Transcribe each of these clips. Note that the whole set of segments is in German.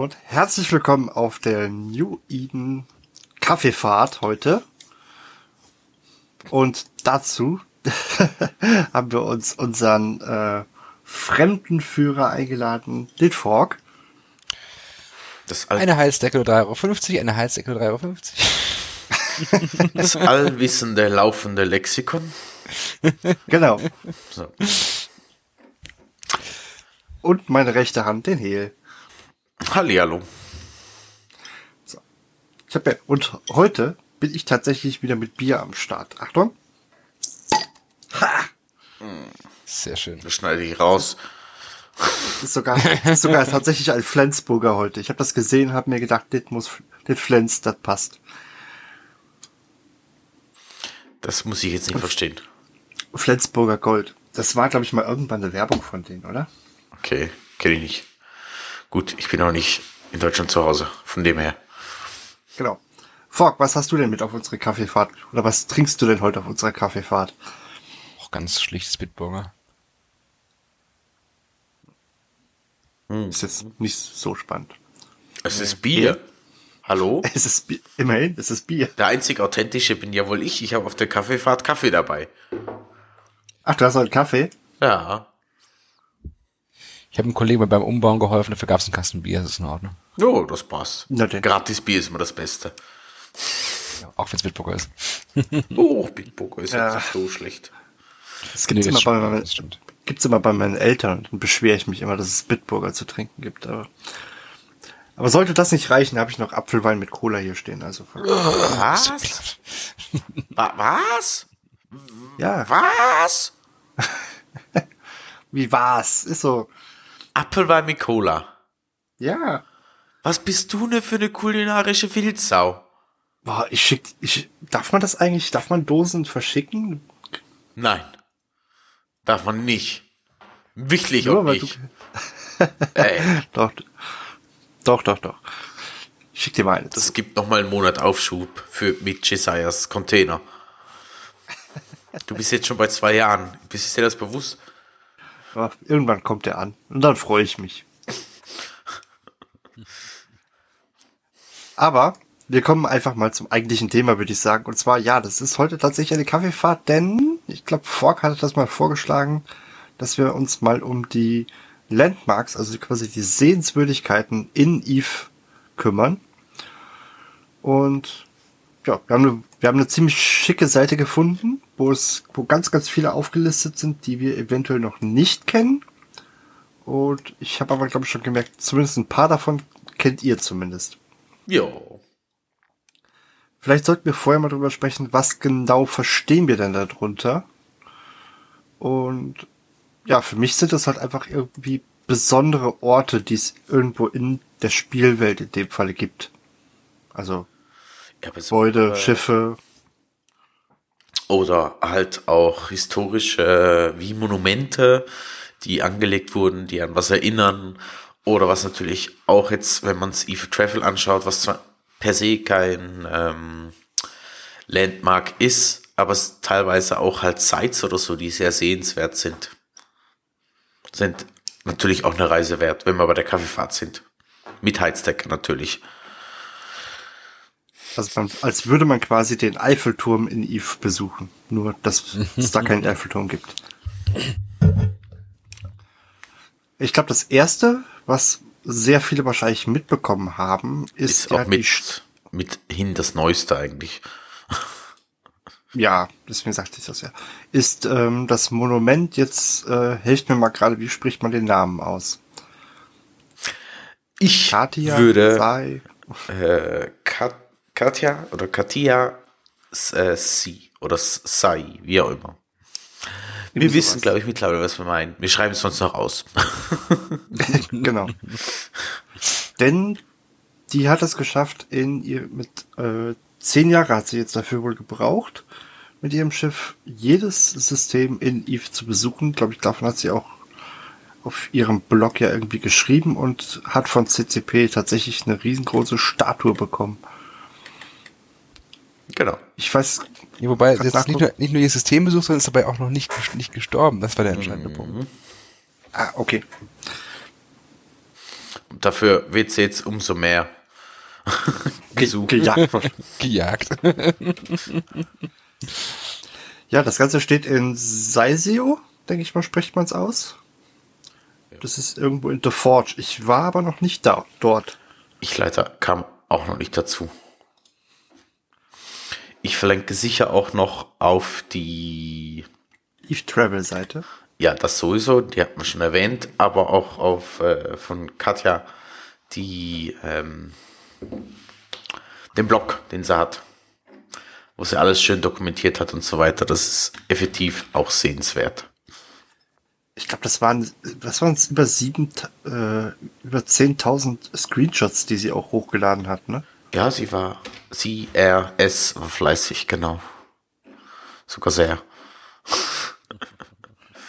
Und herzlich willkommen auf der New Eden Kaffeefahrt heute. Und dazu haben wir uns unseren äh, Fremdenführer eingeladen, den Fork. eine Heizdecke 3,50 Euro, eine Heizdecke 3,50 Euro. Das allwissende, laufende Lexikon. Genau. So. Und meine rechte Hand, den Hehl. Hallihallo. Ich habe ja, und heute bin ich tatsächlich wieder mit Bier am Start. Achtung. Sehr schön. Das schneide ich raus. Ist sogar, ist sogar tatsächlich ein Flensburger heute. Ich habe das gesehen, habe mir gedacht, das muss, das Flens, das passt. Das muss ich jetzt nicht verstehen. Flensburger Gold. Das war, glaube ich, mal irgendwann eine Werbung von denen, oder? Okay, kenne ich nicht. Gut, ich bin auch nicht in Deutschland zu Hause, von dem her. Genau. Fork, was hast du denn mit auf unsere Kaffeefahrt? Oder was trinkst du denn heute auf unserer Kaffeefahrt? Auch ganz schlichtes Bitburger. Ist jetzt nicht so spannend. Es ist Bier. Hallo? Es ist Bier. Immerhin, es ist Bier. Der einzig authentische bin ja wohl ich. Ich habe auf der Kaffeefahrt Kaffee dabei. Ach, du hast heute Kaffee? Ja. Ich habe einem Kollegen beim Umbauen geholfen, dafür gab es einen Kasten Bier, das ist in Ordnung. Oh, das passt. Na denn. Gratis Bier ist immer das Beste. Ja, auch wenn es Bitburger ist. Oh, Book ist Ja. jetzt nicht so schlecht. Das gibt's, Nee, immer, bei gibt's immer bei meinen Eltern. Dann beschwere ich mich immer, dass es Bitburger zu trinken gibt. Aber, aber sollte das nicht reichen, habe ich noch Apfelwein mit Cola hier stehen. Also Was? Wa- Was? ja, Was? wie war's? Ist so. Apfelwein mit Cola. Ja. Was bist du denn für eine kulinarische Wildsau? Boah, ich schick, ich, darf man das eigentlich, darf man Dosen verschicken? Nein. Darf man nicht. Wirklich Nur du- nicht. Ey, Doch, doch, doch, doch. Schick dir mal eine. das gibt noch mal einen Monat Aufschub für mit Jesias Container. Du bist jetzt schon bei zwei Jahren. Bist dir das bewusst? Ja, irgendwann kommt der an. Und dann freue ich mich. Aber wir kommen einfach mal zum eigentlichen Thema, würde ich sagen. Und zwar, ja, das ist heute tatsächlich eine Kaffeefahrt, denn ich glaube, Fork hatte das mal vorgeschlagen, dass wir uns mal um die Landmarks, also quasi die Sehenswürdigkeiten in Eve kümmern. Und ja, wir haben, eine, wir haben eine ziemlich schicke Seite gefunden, wo es, wo ganz, ganz viele aufgelistet sind, die wir eventuell noch nicht kennen. Und ich habe aber, glaube ich, schon gemerkt, zumindest ein paar davon kennt ihr zumindest. Jo. Vielleicht sollten wir vorher mal drüber sprechen, was genau verstehen wir denn darunter? Und ja, für mich sind das halt einfach irgendwie besondere Orte, die es irgendwo in der Spielwelt in dem Falle gibt. Also Ja, Gebäude, Schiffe. Oder halt auch historische, wie Monumente, die angelegt wurden, die an was erinnern. Oder was natürlich auch jetzt, wenn man es Eve Travel anschaut, was zwar per se kein ähm, Landmark ist, aber es teilweise auch halt Sites oder so, die sehr sehenswert sind. Sind natürlich auch eine Reise wert, wenn wir bei der Kaffeefahrt sind. Mit Heizdecker natürlich. Also man, als würde man quasi den Eiffelturm in Eve besuchen. Nur, dass es da keinen Eiffelturm gibt. Ich glaube, das erste, was sehr viele wahrscheinlich mitbekommen haben, ist, Ist ja auch die mit, mithin das Neueste eigentlich. Ja, deswegen sagte ich das ja. Ist ähm, das Monument jetzt, äh, helft mir mal gerade, wie spricht man den Namen aus? Ich Katia, würde Sai, äh, Kat Katja oder Katia äh, Si oder Sai, wie auch immer. Wir Irgendwie wissen, glaube ich, mittlerweile, was wir meinen. Wir schreiben es sonst noch aus. genau. Denn die hat es geschafft, in ihr mit äh, zehn Jahre hat sie jetzt dafür wohl gebraucht, mit ihrem Schiff jedes System in Eve zu besuchen. Glaube ich, davon hat sie auch auf ihrem Blog ja irgendwie geschrieben und hat von CCP tatsächlich eine riesengroße Statue bekommen. Genau. Ich weiß, Ja, wobei, das ist nicht nur, nicht nur ihr System besucht, sondern ist dabei auch noch nicht, nicht gestorben. Das war der entscheidende Punkt. ah, okay. Dafür wird sie jetzt umso mehr gesucht. Gejagt. Gejagt. Ja, das Ganze steht in Saisio, denke ich mal, spricht man es aus. Das ist irgendwo in The Forge. Ich war aber noch nicht da, dort. Ich leider kam auch noch nicht dazu. Ich verlinke sicher auch noch auf die, Eve Travel Seite. ja, das sowieso, die hat man schon erwähnt, aber auch auf äh, von Katja die ähm, den Blog, den sie hat, wo sie alles schön dokumentiert hat und so weiter. Das ist effektiv auch sehenswert. Ich glaube, das waren, was waren es, über sieben, äh, über 10.000 Screenshots, die sie auch hochgeladen hat, ne? Ja, sie war, sie, er, es war fleißig, genau. Sogar sehr.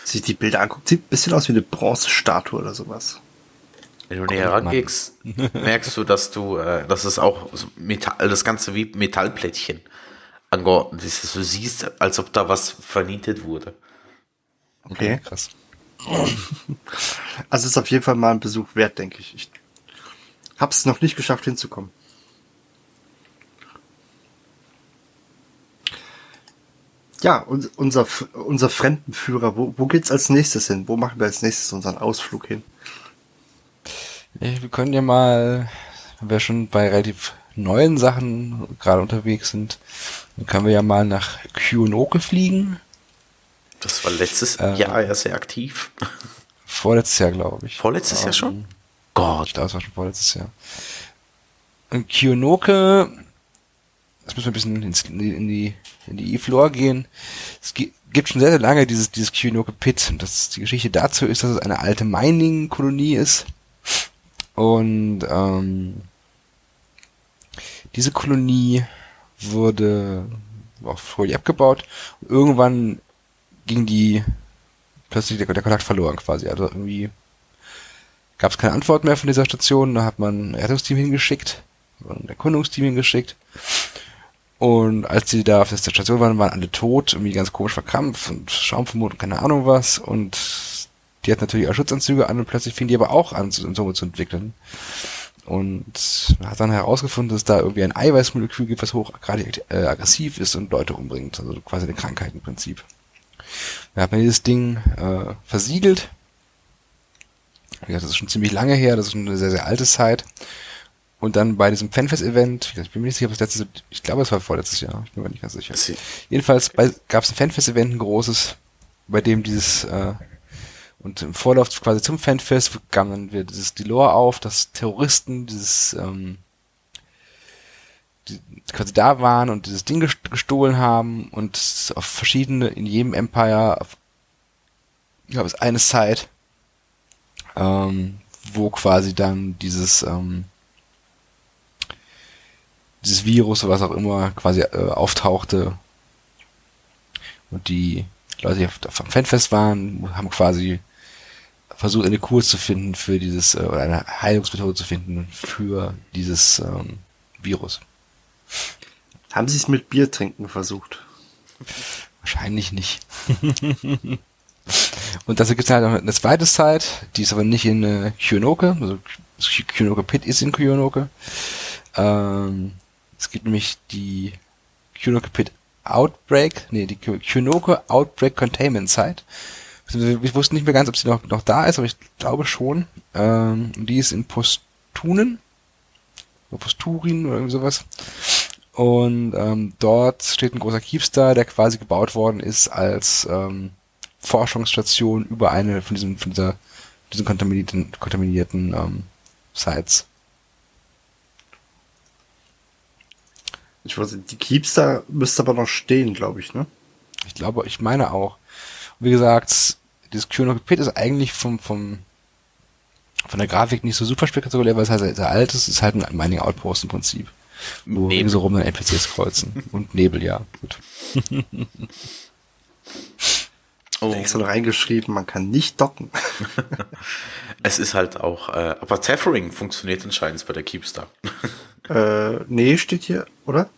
Sich die Bilder anguckt, sieht ein bisschen aus wie eine Bronzestatue oder sowas. Wenn du näher rangehst, merkst du, dass du, äh, dass es auch so Metall, das Ganze wie Metallplättchen angeordnet ist. dass Du siehst, als ob da was vernietet wurde. Okay. Krass. Also ist auf jeden Fall mal ein Besuch wert, denke ich. Ich hab's noch nicht geschafft hinzukommen. Ja, und unser, unser Fremdenführer, wo, wo geht's als nächstes hin? Wo machen wir als nächstes unseren Ausflug hin? Wir können ja mal, wenn wir schon bei relativ neuen Sachen gerade unterwegs sind, dann können wir ja mal nach Kyunoke fliegen. Das war letztes Äh. Jahr ja sehr aktiv. Vorletztes Jahr, glaube ich. Vorletztes Jahr Ähm, schon? Ich Gott. glaube, es war schon vorletztes Jahr. Und Kyunoke, das müssen wir ein bisschen ins, in die, in die, E-Floor gehen. Es gi- gibt schon sehr, sehr lange dieses, dieses Kyunoke Pit. Und das, die Geschichte dazu ist, dass es eine alte Mining-Kolonie ist. Und ähm, diese Kolonie wurde auch früher abgebaut. Und irgendwann ging die plötzlich der, der Kontakt verloren quasi. Also irgendwie gab es keine Antwort mehr von dieser Station. Da hat man ein Rettungsteam hingeschickt, ein Erkundungsteam hingeschickt. Und als die da auf der Station waren, waren alle tot, irgendwie ganz komisch verkrampft und Schaumvermut und keine Ahnung was. Und die hatten natürlich auch Schutzanzüge an und plötzlich fingen die aber auch an, Symptome zu entwickeln. Und man hat dann herausgefunden, dass da irgendwie ein Eiweißmolekül gibt, was hoch gerade äh, aggressiv ist und Leute umbringt. Also quasi eine Krankheit im Prinzip. Da hat man dieses Ding äh, versiegelt. Wie gesagt, das ist schon ziemlich lange her, das ist schon eine sehr, sehr alte Zeit. Und dann bei diesem Fanfest-Event, ich bin mir nicht sicher, ob das letztes, ich glaube, es war vorletztes Jahr, ich bin mir nicht ganz sicher. Jedenfalls gab es ein Fanfest-Event, ein großes, bei dem dieses, äh, und im Vorlauf quasi zum Fanfest kam dann wieder dieses die Lore auf, dass Terroristen dieses, ähm, die quasi da waren und dieses Ding gest- gestohlen haben und es auf verschiedene, in jedem Empire, auf, gab es eine Site, ähm, wo quasi dann dieses, ähm, dieses Virus oder was auch immer quasi äh, auftauchte und die Leute, die auf, auf dem Fanfest waren, haben quasi versucht, eine Kur zu finden für dieses, äh, oder eine Heilungsmethode zu finden für dieses ähm, Virus. Haben sie es mit Bier trinken versucht? Wahrscheinlich nicht. und dazu gibt es halt noch eine zweite Site, die ist aber nicht in äh, Kyunoke, also das Kyunoke Pit ist in Kyunoke. Ähm, es gibt nämlich die Kyunoke Pit Outbreak, nee, die Kyunoke Outbreak Containment Site. Ich wusste nicht mehr ganz, ob sie noch, noch da ist, aber ich glaube schon. Ähm, die ist in Postunen. Oder Posturin oder irgendwie sowas. Und ähm, dort steht ein großer Keepstar, der quasi gebaut worden ist als ähm, Forschungsstation über eine von diesen, von dieser, diesen kontaminierten, kontaminierten ähm, Sites. Ich weiß nicht, die Keepster müsste aber noch stehen, glaube ich, ne? Ich glaube, ich meine auch. wie gesagt, dieses Pit ist eigentlich vom, vom, von der Grafik nicht so super spektakulär, weil es halt sehr alt ist. Es ist halt ein Mining Outpost im Prinzip. Wo Nebel. so rum dann NPCs kreuzen. Und Nebel, ja. Gut. Oh, Extra noch reingeschrieben, man kann nicht docken. es ist halt auch, äh, aber Tethering funktioniert anscheinend bei der Keepstar. Äh, nee, steht hier, oder?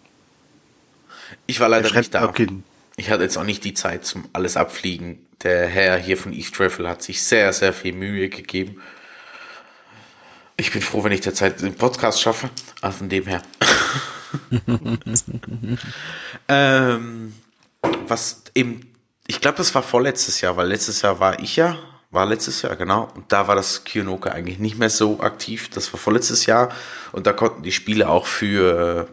Ich war leider Er nicht da. okay. Ich hatte jetzt auch nicht die Zeit zum alles abfliegen. Der Herr hier von Eve Travel hat sich sehr, sehr viel Mühe gegeben. Ich bin froh, wenn ich derzeit den Podcast schaffe. Also von dem her. ähm, was eben, ich glaube, das war vorletztes Jahr, weil letztes Jahr war ich ja, war letztes Jahr, genau. Und da war das Kyonoka eigentlich nicht mehr so aktiv. Das war vorletztes Jahr. Und da konnten die Spiele auch für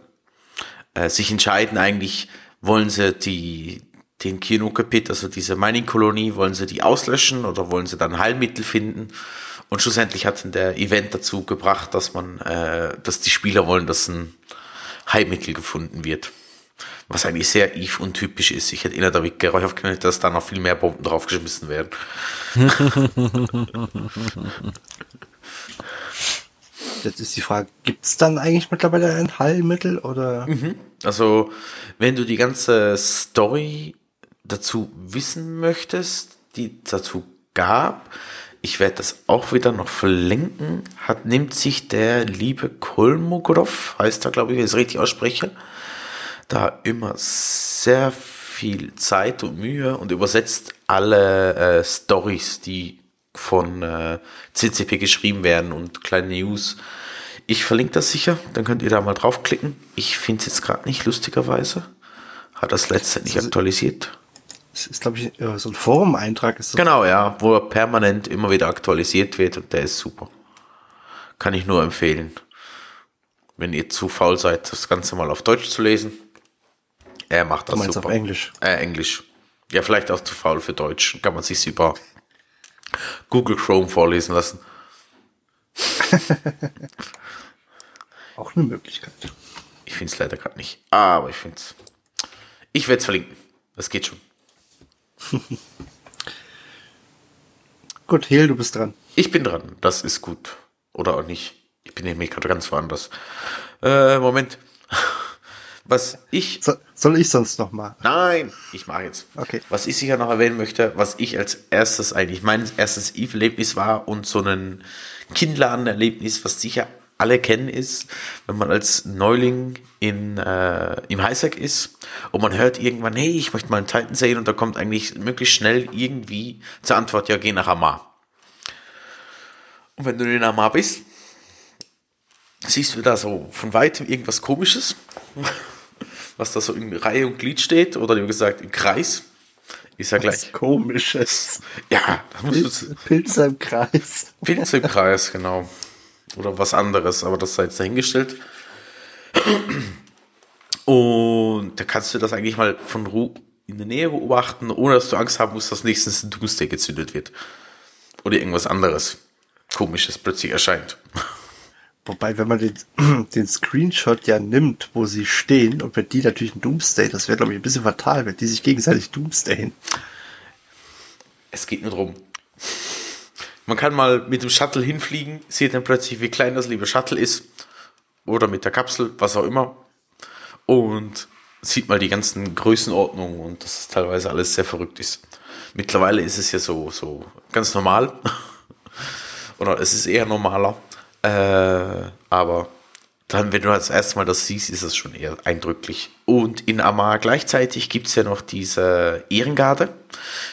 äh, sich entscheiden, eigentlich wollen sie die, den Kinoka Pit, also diese Mining-Kolonie, wollen sie die auslöschen oder wollen sie dann Heilmittel finden? Und schlussendlich hat dann der Event dazu gebracht, dass man, äh, dass die Spieler wollen, dass ein Heilmittel gefunden wird. Was eigentlich sehr Eve untypisch ist. Ich hätte inner damit gehofft, dass da noch viel mehr Bomben draufgeschmissen werden. Jetzt ist die Frage, gibt's dann eigentlich mittlerweile ein Heilmittel oder? Also, wenn du die ganze Story dazu wissen möchtest, die dazu gab, ich werde das auch wieder noch verlinken, hat, nimmt sich der liebe Kolmogorov, heißt er, glaube ich, wenn ich es richtig ausspreche, da immer sehr viel Zeit und Mühe und übersetzt alle äh, Stories, die von äh, CCP geschrieben werden und kleine News. Ich verlinke das sicher, dann könnt ihr da mal draufklicken. Ich finde es jetzt gerade nicht, lustigerweise. Hat das letztendlich Also- aktualisiert. Das ist, glaube ich, äh, so ein Forum-Eintrag. Genau, ja, wo er permanent immer wieder aktualisiert wird und der ist super. Kann ich nur empfehlen. Wenn ihr zu faul seid, das Ganze mal auf Deutsch zu lesen. Er macht das Du meinst super. auf Englisch? Äh, Englisch. Ja, vielleicht auch zu faul für Deutsch. Kann man sich über Google Chrome vorlesen lassen. Auch eine Möglichkeit. Ich finde es leider gerade nicht. Aber ich finde es. Ich werde es verlinken. Das geht schon. Gut, Hehl, du bist dran. Ich bin dran. Das ist gut. Oder auch nicht. Ich bin nämlich gerade ganz woanders. Äh, Moment. Was ich. So, soll ich sonst noch mal? Nein, ich mache jetzt. Okay. Was ich sicher noch erwähnen möchte, was ich als erstes eigentlich mein erstes Eve-Erlebnis war und so ein Kinnladen-Erlebnis, was sicher alle kennen, ist, wenn man als Neuling in, äh, im Highsec ist und man hört irgendwann, hey, ich möchte mal einen Titan sehen und da kommt eigentlich möglichst schnell irgendwie zur Antwort, ja, geh nach Amar. Und wenn du in Amar bist, siehst du da so von weitem irgendwas komisches, was da so in Reihe und Glied steht oder wie gesagt im Kreis. Ist ja gleich. Komisches. Ja, das musst Pilze, du Pilze im Kreis. Pilze im Kreis, genau. Oder was anderes, aber das sei jetzt dahingestellt. Und da kannst du das eigentlich mal von Ru in der Nähe beobachten, ohne dass du Angst haben musst, dass nächstens ein Doomsday gezündet wird. Oder irgendwas anderes Komisches plötzlich erscheint. Wobei, wenn man den, den Screenshot ja nimmt, wo sie stehen, und wenn die natürlich ein Doomsday, das wäre, glaube ich, ein bisschen fatal, wenn die sich gegenseitig Doomsdayen. Es geht nur drum. Man kann mal mit dem Shuttle hinfliegen, sieht dann plötzlich, wie klein das liebe Shuttle ist. Oder mit der Kapsel, was auch immer. Und sieht mal die ganzen Größenordnungen und dass es teilweise alles sehr verrückt ist. Mittlerweile ist es ja so, so ganz normal. Oder es ist eher normaler. Äh, aber dann, wenn du das erste Mal das siehst, ist es schon eher eindrücklich. Und in Amar gleichzeitig gibt es ja noch diese Ehrengarde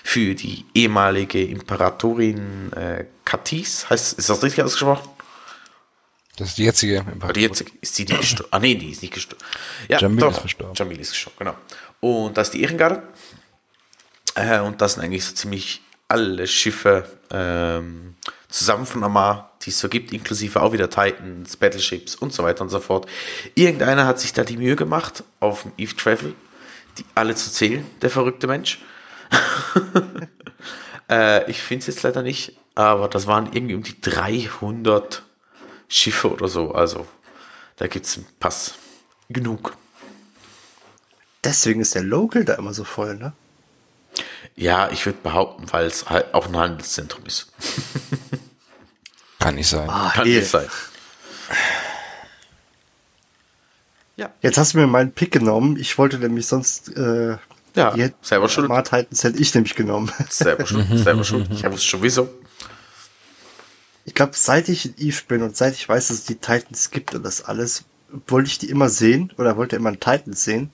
für die ehemalige Imperatorin äh, Katis. Heißt, ist das richtig ausgesprochen? Das ist die jetzige. Aber die jetzt ist die, die gestorben. Ah, nee, die ist nicht gestorben. Ja, Jamil doch. ist verstorben. Jamil ist gestorben, genau. Und das ist die Ehrengarde. Äh, und das sind eigentlich so ziemlich alle Schiffe ähm, zusammen von Amar, die es so gibt, inklusive auch wieder Titans, Battleships und so weiter und so fort. Irgendeiner hat sich da die Mühe gemacht, auf dem Eve Travel, die alle zu zählen, der verrückte Mensch. äh, ich finde es jetzt leider nicht, aber das waren irgendwie um die 300 Schiffe oder so. Also da gibt es einen Pass. Genug. Deswegen ist der Local da immer so voll, ne? Ja, ich würde behaupten, weil es halt auch ein Handelszentrum ist. Kann nicht sein. Ah, Kann nicht sein. Jetzt hast du mir meinen Pick genommen. Ich wollte nämlich sonst, äh, Ja, die selber schuld. Smart Titans hätte ich nämlich genommen. Selber schuld, selber schuld. Ich wusste schon wieso. Ich glaube, seit ich in Eve bin und seit ich weiß, dass es die Titans gibt und das alles, wollte ich die immer sehen oder wollte immer einen Titans sehen.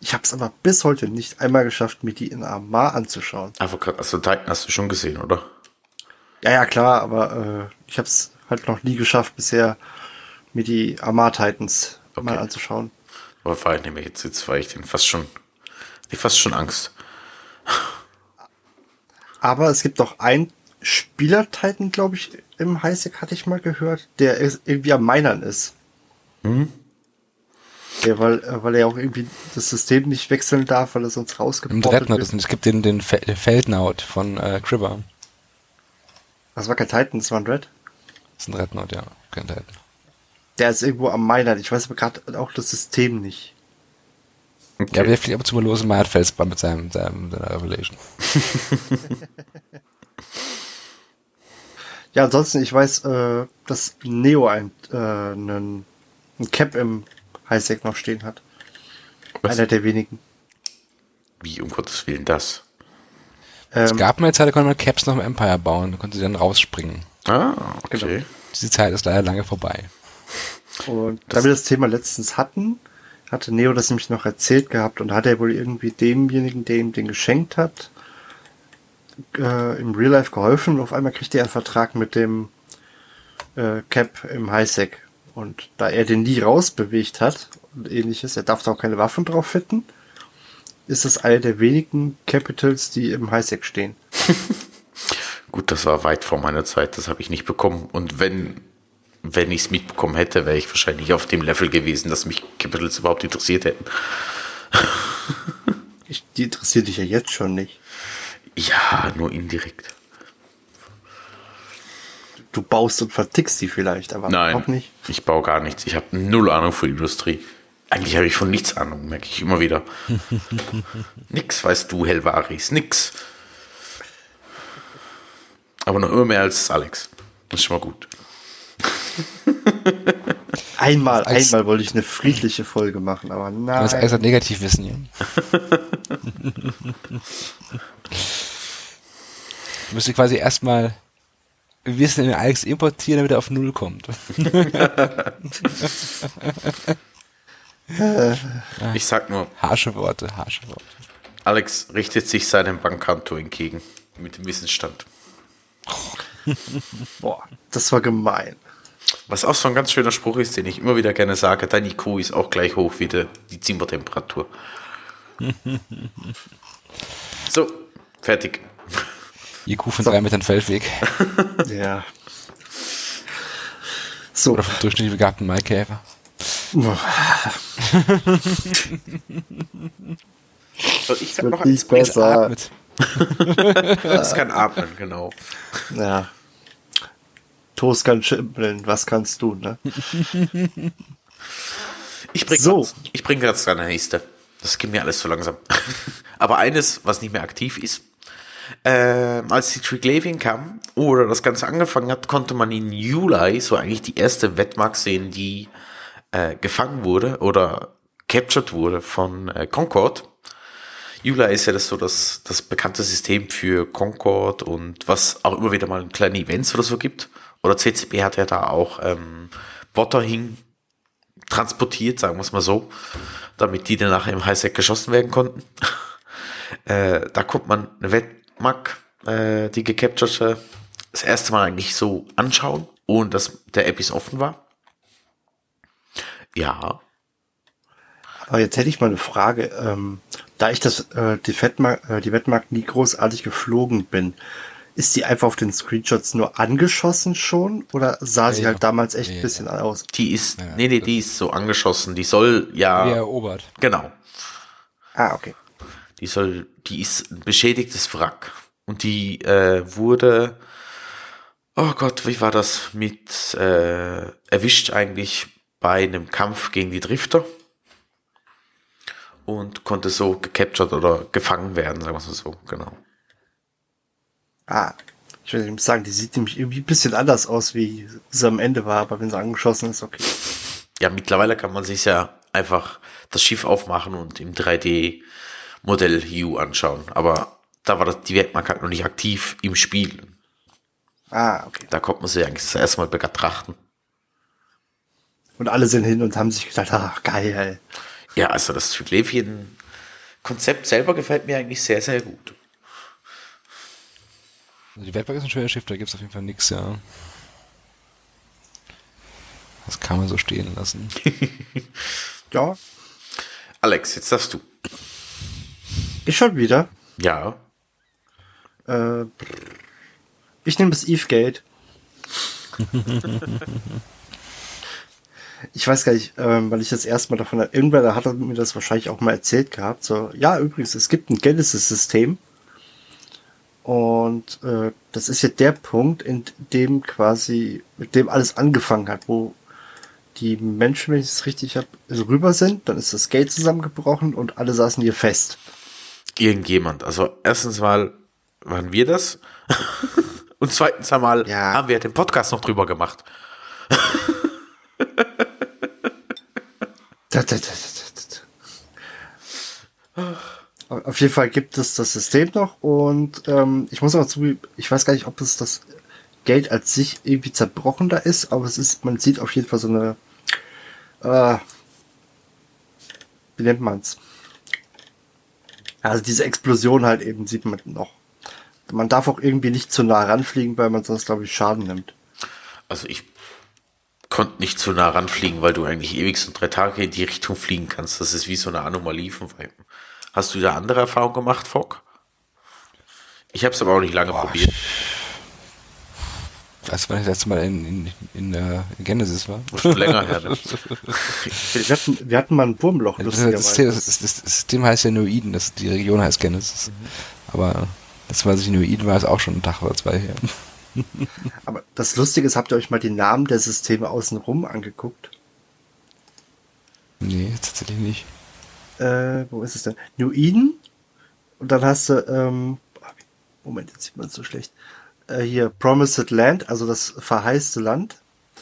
Ich habe es aber bis heute nicht einmal geschafft, mir die in Amar anzuschauen. Avocat, also Titan hast du schon gesehen, oder? Ja, ja, klar, aber äh, ich habe es halt noch nie geschafft, bisher mir die Amar Titans mal Okay. anzuschauen. Aber war ich nämlich jetzt, jetzt war ich den fast schon, die fast schon Angst. Aber es gibt doch einen Spieler-Titan, glaube ich, im Highsec hatte ich mal gehört, der irgendwie am Minern ist. Mhm. Der, weil, äh, weil er auch irgendwie das System nicht wechseln darf, weil er sonst Im Dreadnought wird. ist, es gibt den, den Fe Feldnaut von äh, Cribber. Das war kein Titan, das war ein Red. Das ist ein Dreadnought, ja. Kein Titan. Der ist irgendwo am Minern. Ich weiß aber gerade auch das System nicht. Okay. Ja, aber der fliegt ab und zu mal los im Erdfelsband mit seinem, seinem, seiner Revelation. Ja, ansonsten, ich weiß, äh, dass Neo ein, äh, einen, ein Cap im Highsec noch stehen hat. Was? Einer der wenigen. Wie um Gottes Willen das? Es Ähm, gab mal eine Zeit, da konnte man Caps noch im Empire bauen, da konnte sie dann rausspringen. Ah, Genau. okay. Diese Zeit ist leider lange vorbei. Und da wir das Thema letztens hatten, hatte Neo das nämlich noch erzählt gehabt und hat er wohl irgendwie demjenigen, der ihm den geschenkt hat, äh, im Real Life geholfen. Und auf einmal kriegt er einen Vertrag mit dem äh, Cap im Highsec. Und da er den nie rausbewegt hat und ähnliches, er darf da auch keine Waffen drauf fitten, ist das eine der wenigen Capitals, die im Highsec stehen. Gut, das war weit vor meiner Zeit, das habe ich nicht bekommen. Und wenn, wenn ich es mitbekommen hätte, wäre ich wahrscheinlich auf dem Level gewesen, dass mich Capitals überhaupt interessiert hätten. Ich, die interessiert dich ja jetzt schon nicht. Ja, nur indirekt. Du baust und vertickst die vielleicht, aber Nein, auch nicht. ich baue gar nichts. Ich habe null Ahnung von Industrie. Eigentlich habe ich von nichts Ahnung, merke ich immer wieder. nix weißt du, Helvaris, nix. Aber noch immer mehr als Alex. Das ist schon mal gut. Einmal, Als- einmal wollte ich eine friedliche Folge machen, aber Das ist alles nein. ein Negativwissen hier. Du müsst quasi erstmal Wissen in den Alex importieren, damit er auf Null kommt. Ich sag nur, Harsche Worte, harsche Worte. Alex richtet sich seinem Bankkonto entgegen mit dem Wissensstand. Boah, das war gemein. Was auch so ein ganz schöner Spruch ist, den ich immer wieder gerne sage, dein IQ ist auch gleich hoch wie die, die Zimmertemperatur. so, fertig. IQ von drei Metern Feldweg. Ja. So, Oder vom durchschnittlich begabten Maikäfer. Ich sag noch nicht eins, besser. Atmet. das kann atmen, genau. Ja. Toast kann schimpeln, was kannst du, ne? Ich bring So. grad- ich bringe gerade deine nächste. Das geht mir alles zu langsam. Aber eines, was nicht mehr aktiv ist, ähm, als die Triglavian kam oder das Ganze angefangen hat, konnte man in Juli so eigentlich die erste Wettmark sehen, die äh, gefangen wurde oder captured wurde von äh, Concord. Juli ist ja das so das, das bekannte System für Concord und was auch immer wieder mal kleine Events oder so gibt. Oder CCP hat ja da auch ähm, Botter hin transportiert, sagen wir es mal so, damit die dann nachher im Highsec geschossen werden konnten. äh, da konnte man eine Wettmark, äh, die gecapturte, das erste Mal eigentlich so anschauen, ohne dass der App offen war. Ja, Aber jetzt hätte ich mal eine Frage. Ähm, da ich das, äh, die, Fettmark, äh, die Wettmark nie großartig geflogen bin, ist die einfach auf den Screenshots nur angeschossen schon? Oder sah sie Ja, halt damals echt ein ja, bisschen aus? die ist, nee, nee, die ist so angeschossen, die soll ja, Wie erobert. genau, Ah, okay. die soll, die ist ein beschädigtes Wrack. Und die äh, wurde, oh Gott, wie war das mit äh, erwischt eigentlich bei einem Kampf gegen die Drifter und konnte so gecaptured oder gefangen werden, sagen wir es mal so, genau. Ah, ich würde sagen, die sieht nämlich irgendwie ein bisschen anders aus, wie sie am Ende war, aber wenn sie angeschossen ist, okay. Ja, mittlerweile kann man sich ja einfach das Schiff aufmachen und im 3D-Modell Hue anschauen. Aber da war das, die Werkmark halt noch nicht aktiv im Spiel. Ah, okay. Da kommt man sie eigentlich das erste Mal betrachten. Und alle sind hin und haben sich gedacht, ach, geil. Ja, also das Zyklevien-Konzept selber gefällt mir eigentlich sehr, sehr gut. Also die Werkbank ist ein schönes Schiff, da gibt es auf jeden Fall nichts, ja. Das kann man so stehen lassen. Ja, Alex, jetzt darfst du. ich schon wieder. Ja. Äh, ich nehme das Eve Gate. ich weiß gar nicht, ähm, weil ich das erstmal davon, irgendwer da hat mir das wahrscheinlich auch mal erzählt gehabt. So, ja, übrigens, es gibt ein Genesis-System. Und äh, das ist jetzt der Punkt, in dem quasi, mit dem alles angefangen hat, wo die Menschen, wenn ich es richtig habe, rüber sind, dann ist das Gate zusammengebrochen und alle saßen hier fest. Irgendjemand. Also erstens mal waren wir das. Und zweitens einmal Ja. haben wir den Podcast noch drüber gemacht. Da, da, da, da, da, da. Auf jeden Fall gibt es das System noch und ähm, ich muss aber zu, ich weiß gar nicht, ob es das Geld als sich irgendwie zerbrochen da ist, aber es ist, man sieht auf jeden Fall so eine, äh, wie nennt man's? Also diese Explosion halt eben sieht man noch. Man darf auch irgendwie nicht zu nah ranfliegen, weil man sonst, glaube ich, Schaden nimmt. Also ich konnte nicht zu nah ranfliegen, weil du eigentlich ewig so drei Tage in die Richtung fliegen kannst. Das ist wie so eine Anomalie von Weitem. Hast du da andere Erfahrungen gemacht, Fock? Ich habe es aber auch nicht lange probiert. Weißt du, wann ich das letzte Mal in, in, in, äh, in Genesis war? Schon länger her. Ne? Wir hatten, wir hatten mal ein Wurmloch, Das, das, das, das System heißt ja Noiden, das, die Region heißt Genesis. Aber das war sich Noiden war es auch schon ein Tag oder zwei her. Aber das Lustige ist, habt ihr euch mal die Namen der Systeme außenrum angeguckt? Nee, tatsächlich nicht. Äh, wo ist es denn? New Eden. Und dann hast du, ähm, Moment, jetzt sieht man es so schlecht. Äh, hier Promised Land, also das verheißte Land.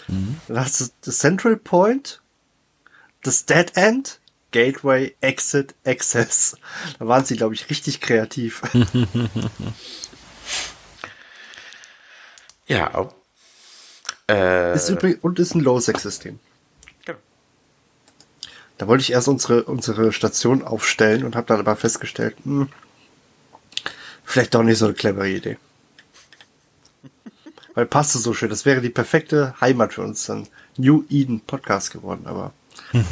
Dann hast du das Central Point, das Dead End, Gateway, Exit, Access. Da waren sie, glaube ich, richtig kreativ. Ja. Äh, ist übrigens, und ist ein Low-Sec-System. Genau. Da wollte ich erst unsere, unsere Station aufstellen und habe dann aber festgestellt, hm, vielleicht doch nicht so eine clevere Idee. Weil passte so schön. Das wäre die perfekte Heimat für uns dann. New Eden Podcast geworden, aber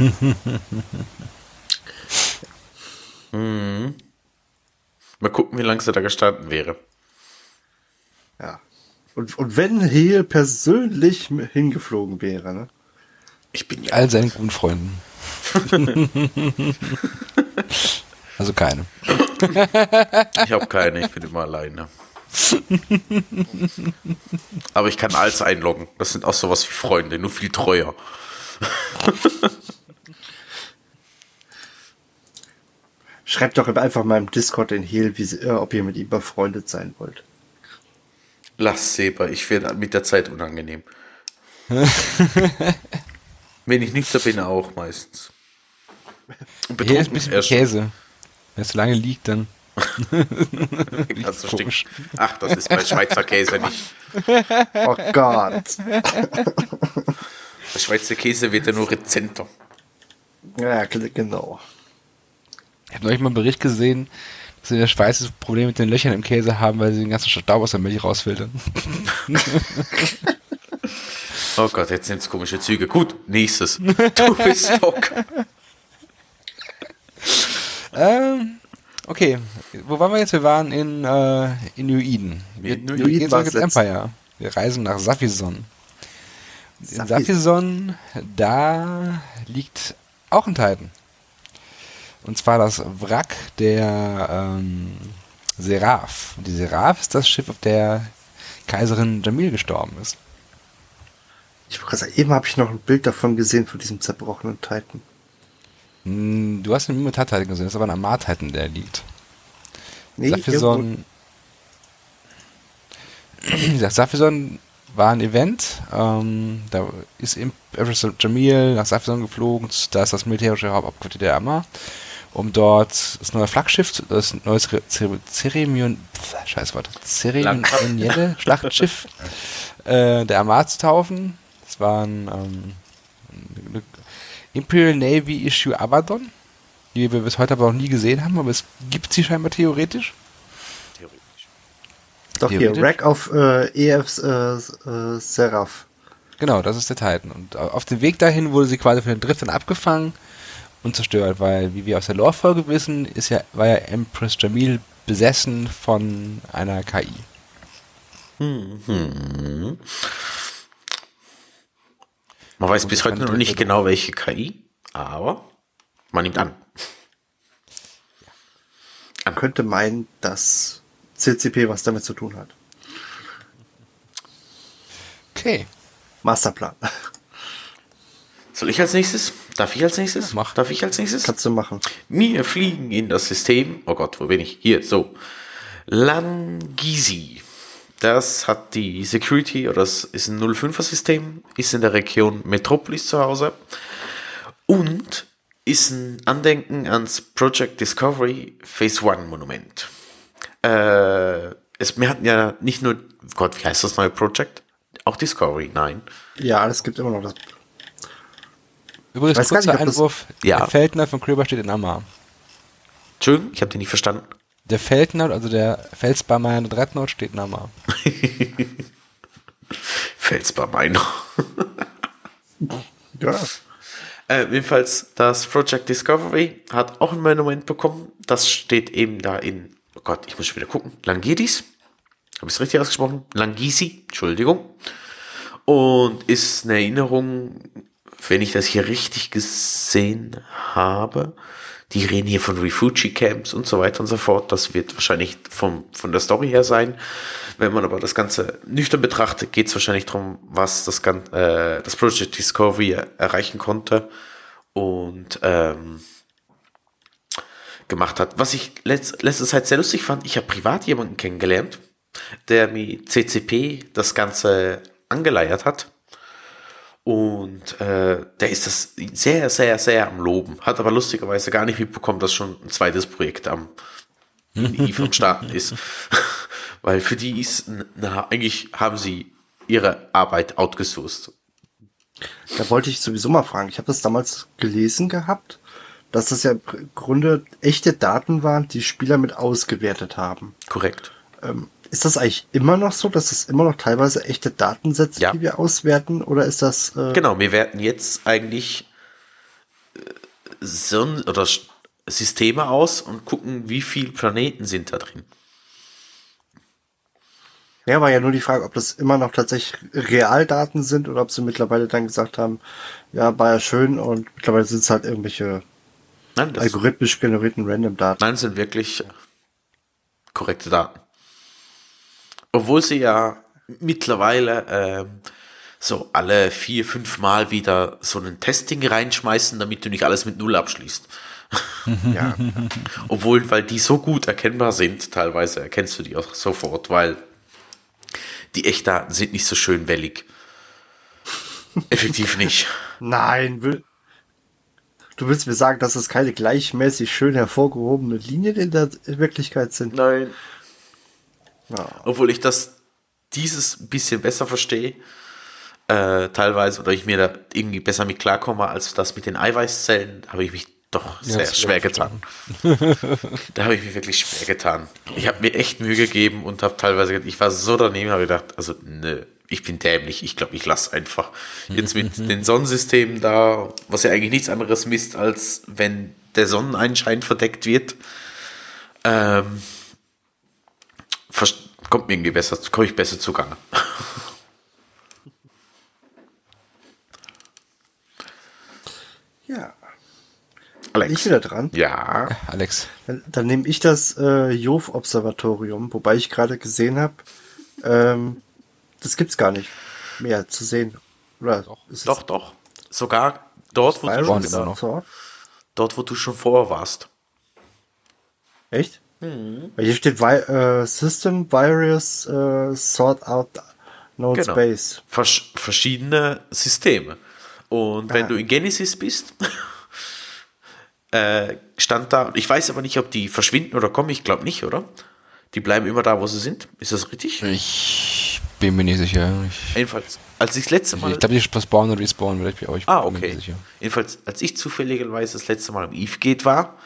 mal gucken, wie lange sie da gestanden wäre. Und, und wenn Heel persönlich hingeflogen wäre, ne? Ich bin ja. All seinen guten Freunden. also keine. Ich habe keine, ich bin immer alleine. Aber ich kann alles einloggen. Das sind auch sowas wie Freunde, nur viel treuer. Schreibt doch einfach mal im Discord in Heel, wie sie, äh, ob ihr mit ihm befreundet sein wollt. Lass Seber, ich werde mit der Zeit unangenehm. Wenn ich nicht da bin, auch meistens. Und Hier ist ein betrunken bisschen erst. Käse. Wenn es lange liegt, dann. Ganz so stinkt. Ach, das ist bei Schweizer Käse nicht. Oh Gott. Der Schweizer Käse wird ja nur rezenter. ja, genau. Ich habe neulich mal einen Bericht gesehen, in der Schweiz das Problem mit den Löchern im Käse haben, weil sie den ganzen Staub aus der Milch rausfiltern. Oh Gott, jetzt nimmt's komische Züge. Gut, nächstes. Du bist Fock. ähm, okay, wo waren wir jetzt? Wir waren in, äh, in New Eden. Wir, In New wir Eden letzt- Empire. Wir reisen nach Safison. In. Safison, da liegt auch ein Titan. Und zwar das Wrack der ähm, Seraph. Und die Seraph ist das Schiff, auf der Kaiserin Jamil gestorben ist. Ich wollte gerade sagen, eben habe ich noch ein Bild davon gesehen, von diesem zerbrochenen Titan. Hm, Du hast einen Mimitat-Titan gesehen, das ist aber ein Amar-Titan, der liegt. Nee, gesagt, Safison war ein Event. Ähm, da ist Empress Jamil nach Safison geflogen. Da ist das militärische Hauptquartier der Amma, um dort das neue Flaggschiff, das neue zeremonielle Schlachtschiff äh, der Armada zu taufen. Das war ein ähm, eine Imperial Navy Issue Abaddon, die wir bis heute aber noch nie gesehen haben, aber es gibt sie scheinbar theoretisch. Theoretisch. Doch theoretisch. hier, Rack of äh, EFs äh, äh, Seraph. Genau, das ist der Titan. Und auf dem Weg dahin wurde sie quasi von den Driftern abgefangen und zerstört, weil, wie wir aus der Lore-Folge wissen, ist ja, war ja Empress Jamil besessen von einer KI. Mhm. Man weiß bis heute noch nicht genau, welche KI, aber man nimmt an. Man könnte meinen, dass CCP was damit zu tun hat. Okay. Masterplan. Soll ich als nächstes? Darf ich als nächstes? Ja, mach. Darf ich als nächstes? Kannst du machen. Wir fliegen in das System. Oh Gott, wo bin ich? Hier, so. Langisi. Das hat die Security, oder das ist ein 05er System, ist in der Region Metropolis zu Hause und ist ein Andenken ans Project Discovery Phase 1 Monument. Äh, es, wir hatten ja nicht nur, Gott, wie heißt das neue Project? Auch Discovery, nein. Ja, es gibt immer noch das. Übrigens, kurzer nicht, Einwurf, ja. der Feldner von Kröber steht in Amar. Entschuldigung, ich habe den nicht verstanden. Der Feldner, also der Felsbarmeiner Dreadnought steht in Amar. Felsbarmeiner. ja. Äh, jedenfalls, das Project Discovery hat auch ein Monument bekommen. Das steht eben da in, oh Gott, ich muss schon wieder gucken, Langidis. Habe ich es richtig ausgesprochen? Langisi, Entschuldigung. Und ist eine Erinnerung, wenn ich das hier richtig gesehen habe, die reden hier von Refugee-Camps und so weiter und so fort. Das wird wahrscheinlich vom, von der Story her sein. Wenn man aber das Ganze nüchtern betrachtet, geht es wahrscheinlich darum, was das, äh, das Project Discovery erreichen konnte und ähm, gemacht hat. Was ich letzt, letzte Zeit sehr lustig fand, ich habe privat jemanden kennengelernt, der mit CCP das Ganze angeleiert hat und äh, der ist das sehr, sehr, sehr am Loben. Hat aber lustigerweise gar nicht mitbekommen, dass schon ein zweites Projekt am am Starten ist. Weil für die ist, na, eigentlich haben sie ihre Arbeit outgesourced. Da wollte ich sowieso mal fragen. Ich habe das damals gelesen gehabt, dass das ja im Grunde echte Daten waren, die Spieler mit ausgewertet haben. Korrekt. Ähm, ist das eigentlich immer noch so, dass es immer noch teilweise echte Datensätze, ja. die wir auswerten, oder ist das? Äh genau, wir werten jetzt eigentlich äh, Sonnen oder Systeme aus und gucken, wie viele Planeten sind da drin. Ja, war ja nur die Frage, ob das immer noch tatsächlich Realdaten sind oder ob sie mittlerweile dann gesagt haben, ja, war ja schön und mittlerweile sind es halt irgendwelche Nein, algorithmisch generierten Random-Daten. Nein, sind wirklich korrekte Daten obwohl sie ja mittlerweile äh, so alle vier, fünf Mal wieder so ein Testing reinschmeißen, damit du nicht alles mit Null abschließt. ja. Obwohl, weil die so gut erkennbar sind, teilweise erkennst du die auch sofort, weil die Echtdaten sind nicht so schön wellig. Effektiv nicht. Nein, du willst mir sagen, dass es keine gleichmäßig schön hervorgehobene Linien in der Wirklichkeit sind? Nein. Ja. Obwohl ich das dieses bisschen besser verstehe, äh, teilweise, oder ich mir da irgendwie besser mit klarkomme, als das mit den Eiweißzellen, habe ich mich doch sehr ja, schwer getan. da habe ich mich wirklich schwer getan. Ich habe mir echt Mühe gegeben und habe teilweise, ich war so daneben, habe gedacht, also nö, ich bin dämlich. Ich glaube, ich lasse einfach jetzt mit den Sonnensystemen da, was ja eigentlich nichts anderes misst, als wenn der Sonneneinschein verdeckt wird. Ähm, kommt mir irgendwie besser, komme ich besser zugange. ja. Alex. Bin ich wieder dran? Ja. Alex. Dann, dann nehme ich das äh, Jov-Observatorium, wobei ich gerade gesehen habe, ähm, das gibt's gar nicht mehr zu sehen. Oder doch, doch, doch. Sogar dort, wo du schon, dort, wo du schon vor warst. Echt? Weil hier steht äh, System Virus äh, Sort Out Known Genau. Space. Versch verschiedene Systeme. Und wenn Ah. du in Genesis bist, äh, stand da, ich weiß aber nicht, ob die verschwinden oder kommen, ich glaube nicht, oder? Die bleiben immer da, wo sie sind. Ist das richtig? Ich bin mir nicht sicher. Ich, Jedenfalls, als ich das letzte Mal. ich glaube, die spawnen und respawnen, will ich, aber ich ah, bin mir okay. nicht sicher. Jedenfalls, als ich zufälligerweise das letzte Mal im Eve Gate war,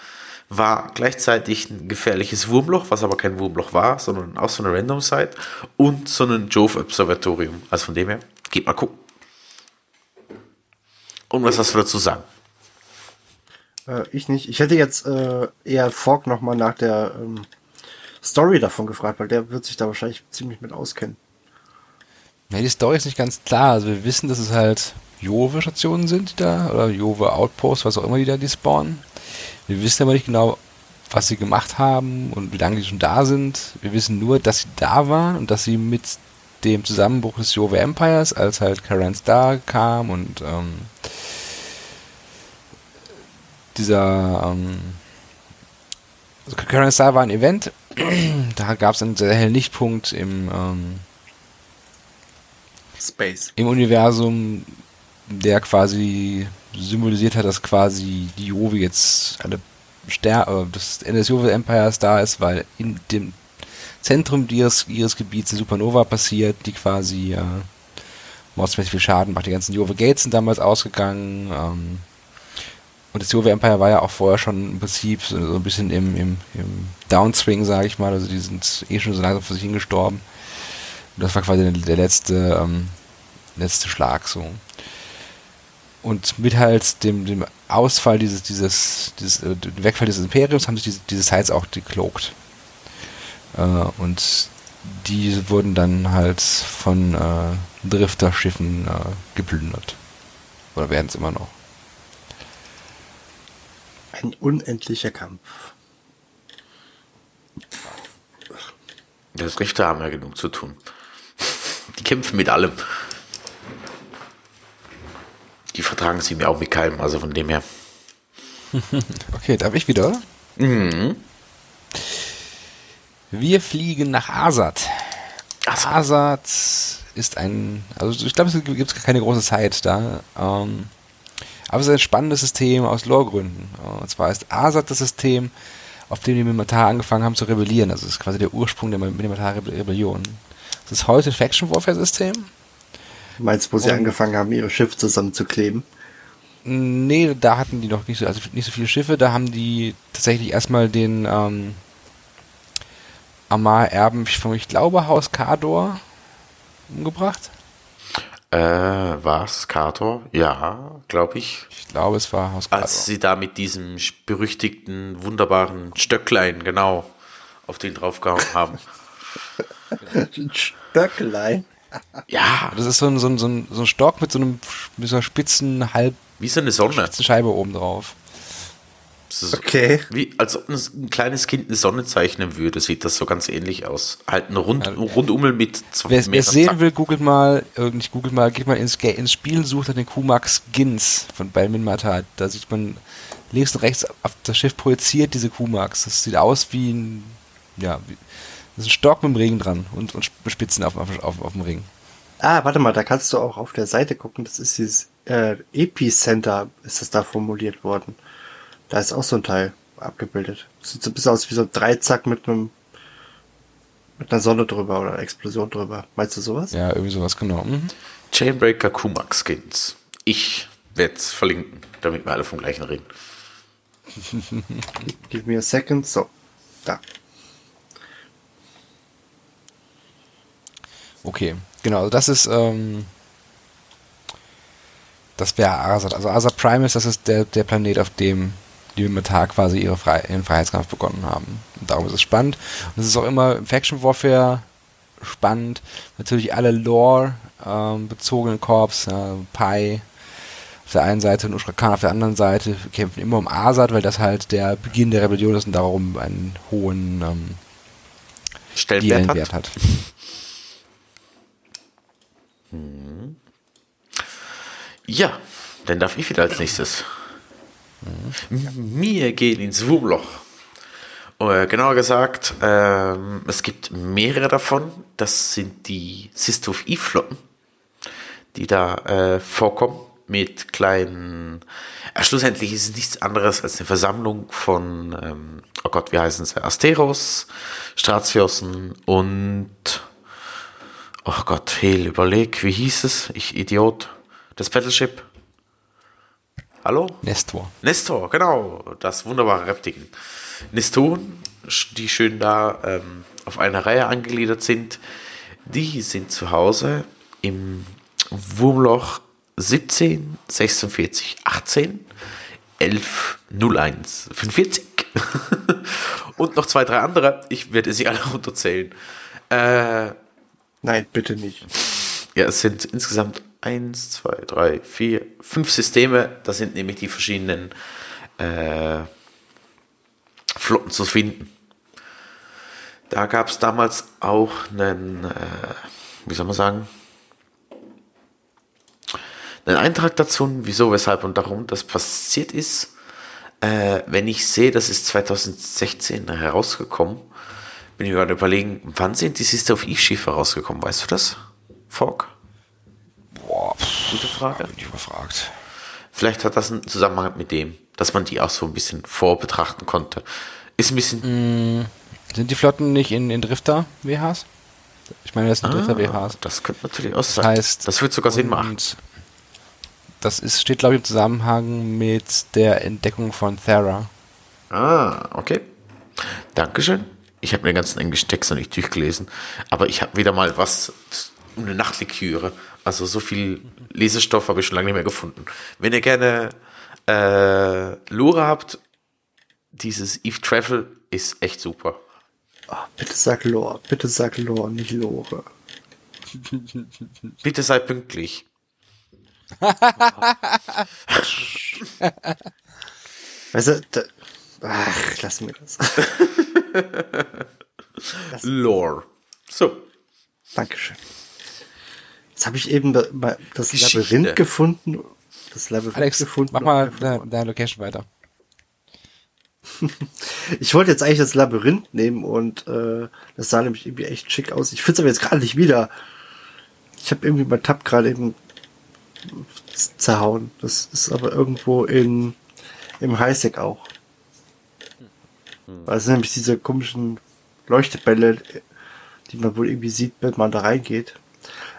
war gleichzeitig ein gefährliches Wurmloch, was aber kein Wurmloch war, sondern auch so eine Random Site und so ein Jove Observatorium. Also von dem her, geht mal gucken. Und was hast du dazu sagen? Äh, ich nicht. Ich hätte jetzt äh, eher Fork nochmal nach der ähm, Story davon gefragt, weil der wird sich da wahrscheinlich ziemlich mit auskennen. Ja, die Story ist nicht ganz klar. Also wir wissen, dass es halt Jove-Stationen sind, die da, oder Jove-Outposts, was auch immer die da, die spawnen. Wir wissen aber nicht genau, was sie gemacht haben und wie lange die schon da sind. Wir wissen nur, dass sie da waren und dass sie mit dem Zusammenbruch des Jove Empires, als halt Karen Star kam und ähm, dieser ähm, also Karen Star war ein Event, da gab es einen sehr hellen Lichtpunkt im ähm, Space. im Universum, der quasi symbolisiert hat, dass quasi die Jove jetzt alle Ster äh, das Ende des Jove Empires da ist, weil in dem Zentrum ihres, ihres Gebiets eine Supernova passiert, die quasi äh, mordsmäßig viel Schaden macht. Die ganzen Jove Gates sind damals ausgegangen. Ähm, und das Jove Empire war ja auch vorher schon im Prinzip so, so ein bisschen im, im, im Downswing, sage ich mal. Also die sind eh schon so langsam vor sich hingestorben. Und das war quasi der, der letzte, ähm, letzte Schlag so. Und mit halt dem, dem Ausfall dieses, dieses, dieses äh, dem Wegfall dieses Imperiums haben sich diese, diese Sites auch decloakt. Äh, und die wurden dann halt von äh, Drifterschiffen äh, geplündert. Oder werden es immer noch. Ein unendlicher Kampf. Das Richter haben ja genug zu tun. Die kämpfen mit allem. Die vertragen sie mir auch mit keinem, also von dem her. Okay, darf ich wieder? Mhm. Wir fliegen nach Asad. Asad. Asad ist ein, also ich glaube, es gibt keine große Zeit da. Ähm, aber es ist ein spannendes System aus Lore-Gründen. Und zwar ist Asad das System, auf dem die Mimitar angefangen haben zu rebellieren. Also es ist quasi der Ursprung der Mimitar-Rebellion. Das ist heute ein Faction-Warfare-System. Du meinst, wo sie Und- angefangen haben, ihre Schiffe zusammenzukleben? Nee, da hatten die noch nicht so, also nicht so viele Schiffe. Da haben die tatsächlich erstmal den ähm, Amar-Erben von, ich glaube, Haus Kador umgebracht. Äh, was? Kator? Ja, glaube ich. Ich glaube, es war Haus Kador. Als sie da mit diesem berüchtigten, wunderbaren Stöcklein, genau, auf den draufgehauen haben. Stöcklein. Ja, Das ist so ein, so ein, so ein, so ein Stock mit so, einem, mit so einer spitzen, halb wie so eine Sonne. spitzen Scheibe oben drauf. Okay. Wie, als ob ein, ein kleines Kind eine Sonne zeichnen würde, sieht das so ganz ähnlich aus. Halt ein Rund, Ja. Rundummel mit zwei Wer es sehen will, googelt mal, äh, nicht googelt mal, geht mal ins, ins Spiel, sucht nach den Kumax Skins von bei Minmata. Da sieht man links und rechts auf das Schiff projiziert diese Kumax. Das sieht aus wie ein, ja, wie, das ist ein Stock mit dem Ring dran und, und Spitzen auf, auf, auf, auf dem Ring. Ah, warte mal, da kannst du auch auf der Seite gucken. Das ist dieses äh, Epicenter, ist das da formuliert worden. Da ist auch so ein Teil abgebildet. Sieht so ein bisschen aus wie so ein Dreizack mit einem mit einer Sonne drüber oder einer Explosion drüber. Meinst du sowas? Ja, irgendwie sowas, genau. Mhm. Chainbreaker Kumak Skins. Ich werde es verlinken, damit wir alle vom gleichen reden. Give me a second. So. Da. Okay, genau, also das ist, ähm, das wäre Asad. Also Asad Primus, das ist der, der Planet, auf dem die Mimitar quasi ihre Frei ihren Freiheitskampf begonnen haben. Und darum ist es spannend. Und es ist auch immer im Faction Warfare spannend. Natürlich alle Lore ähm, bezogenen Korps, ja, Pi auf der einen Seite und Ushrakan auf der anderen Seite kämpfen immer um Asad, weil das halt der Beginn der Rebellion ist und darum einen hohen ähm, Stellenwert hat. Wert hat. Ja, dann darf ich wieder als nächstes. M- Wir gehen ins Wurmloch. Äh, genauer gesagt, ähm, es gibt mehrere davon. Das sind die Eve-Flotten, die da äh, vorkommen mit kleinen. Äh, schlussendlich ist es nichts anderes als eine Versammlung von, ähm, oh Gott, wie heißen sie? Asteros, Stratiosen und. Oh Gott, Hehl, überleg, wie hieß es? Ich Idiot. Das Battleship. Hallo? Nestor. Nestor, genau, das wunderbare Reptiken. Nestoren, die schön da ähm, auf einer Reihe angegliedert sind, die sind zu Hause im Wurmloch 17, 46, 18, 11, 01, 45 und noch zwei, drei andere. Ich werde sie alle runterzählen. Äh, Nein, bitte nicht. ja, es sind insgesamt eins, zwei, drei, vier, fünf Systeme. Das sind nämlich die verschiedenen äh, Flotten zu finden. Da gab es damals auch einen, äh, wie soll man sagen, einen Eintrag dazu, wieso, weshalb und darum das passiert ist. Äh, wenn ich sehe, das ist 2016 herausgekommen, bin ich gerade überlegen, wann sind die Sister of Eve Schiffe rausgekommen? Weißt du das? Fork? Boah, pff, Gute Frage. bin ich überfragt. Vielleicht hat das einen Zusammenhang mit dem, dass man die auch so ein bisschen vorbetrachten konnte. Ist ein bisschen. Sind die Flotten nicht in, in Drifter-WHs? Ich meine, das sind Drifter-WHs. das könnte natürlich auch Das sein. heißt, das wird sogar Sinn machen. Das ist, steht, glaube ich, im Zusammenhang mit der Entdeckung von Thera. Ah, okay. Dankeschön. Ich habe mir den ganzen englischen Text noch nicht durchgelesen, aber ich habe wieder mal was um eine Nachtlektüre. Also so viel Lesestoff habe ich schon lange nicht mehr gefunden. Wenn ihr gerne äh, Lore habt, dieses Eve Travel ist echt super. Ah, bitte sag Lore, bitte sag Lore, nicht Lore. Bitte seid pünktlich. Weißt du, da, ach, lass mir das. Lore. So. Dankeschön. Jetzt habe ich eben das Geschichte. Labyrinth gefunden. Das Labyrinth Alex, gefunden. mach mal deine, deine Location weiter. Ich wollte jetzt eigentlich das Labyrinth nehmen und äh, das sah nämlich irgendwie echt schick aus. Ich finde es aber jetzt gerade nicht wieder. Ich habe irgendwie mein Tab gerade eben zerhauen. Das ist aber irgendwo in im Highsec auch. Weil es sind nämlich diese komischen Leuchtebälle, die man wohl irgendwie sieht, wenn man da reingeht.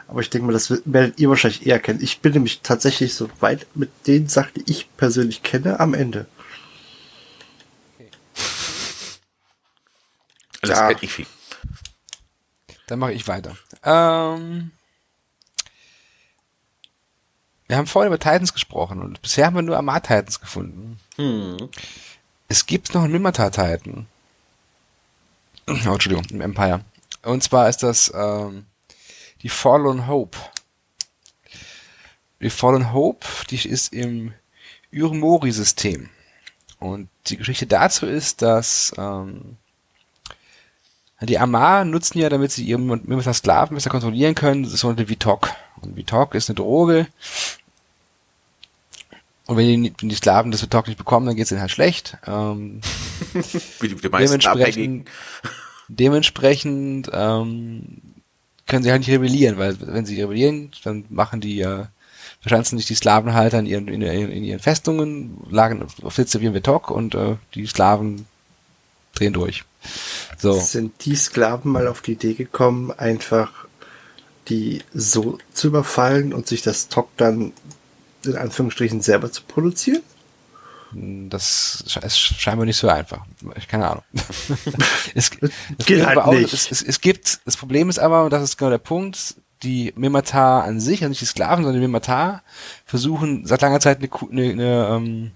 Aber ich denke mal, das werdet ihr wahrscheinlich eher kennen. Ich bin nämlich tatsächlich so weit mit den Sachen, die ich persönlich kenne, am Ende. Das Ja. kennt nicht viel. Dann mache ich weiter. Ähm, wir haben vorhin über Titans gesprochen und bisher haben wir nur Amar Titans gefunden. Es gibt noch einen Mimata Titan. Oh, Entschuldigung, im Empire. Und zwar ist das ähm, die Fallen Hope. Die Fallen Hope, die ist im Urmori-System. Und die Geschichte dazu ist, dass ähm, die Amar nutzen ja, damit sie ihre Mimata Sklaven besser kontrollieren können, das sogenannte Vitok. Und Vitok ist eine Droge. Und wenn die, wenn die Sklaven das Vitok nicht bekommen, dann geht es ihnen halt schlecht. Ähm, Wie die, die meisten dementsprechend, dementsprechend ähm, können sie halt nicht rebellieren, weil wenn sie rebellieren, dann machen die äh, verschanzen sich die Sklavenhalter in ihren, in, ihren- in ihren Festungen, lagen auf Sitze wie ein Vitok und äh, die Sklaven drehen durch. So. Sind die Sklaven mal auf die Idee gekommen, einfach die so zu überfallen und sich das Tok dann in Anführungsstrichen selber zu produzieren? Das ist scheinbar nicht so einfach. Ich keine Ahnung. es, es, Geht gibt halt auch, nicht. Es, es, es gibt, das Problem ist aber, und das ist genau der Punkt, die Mimata an sich, also nicht die Sklaven, sondern die Mimata versuchen seit langer Zeit eine, eine, eine ähm,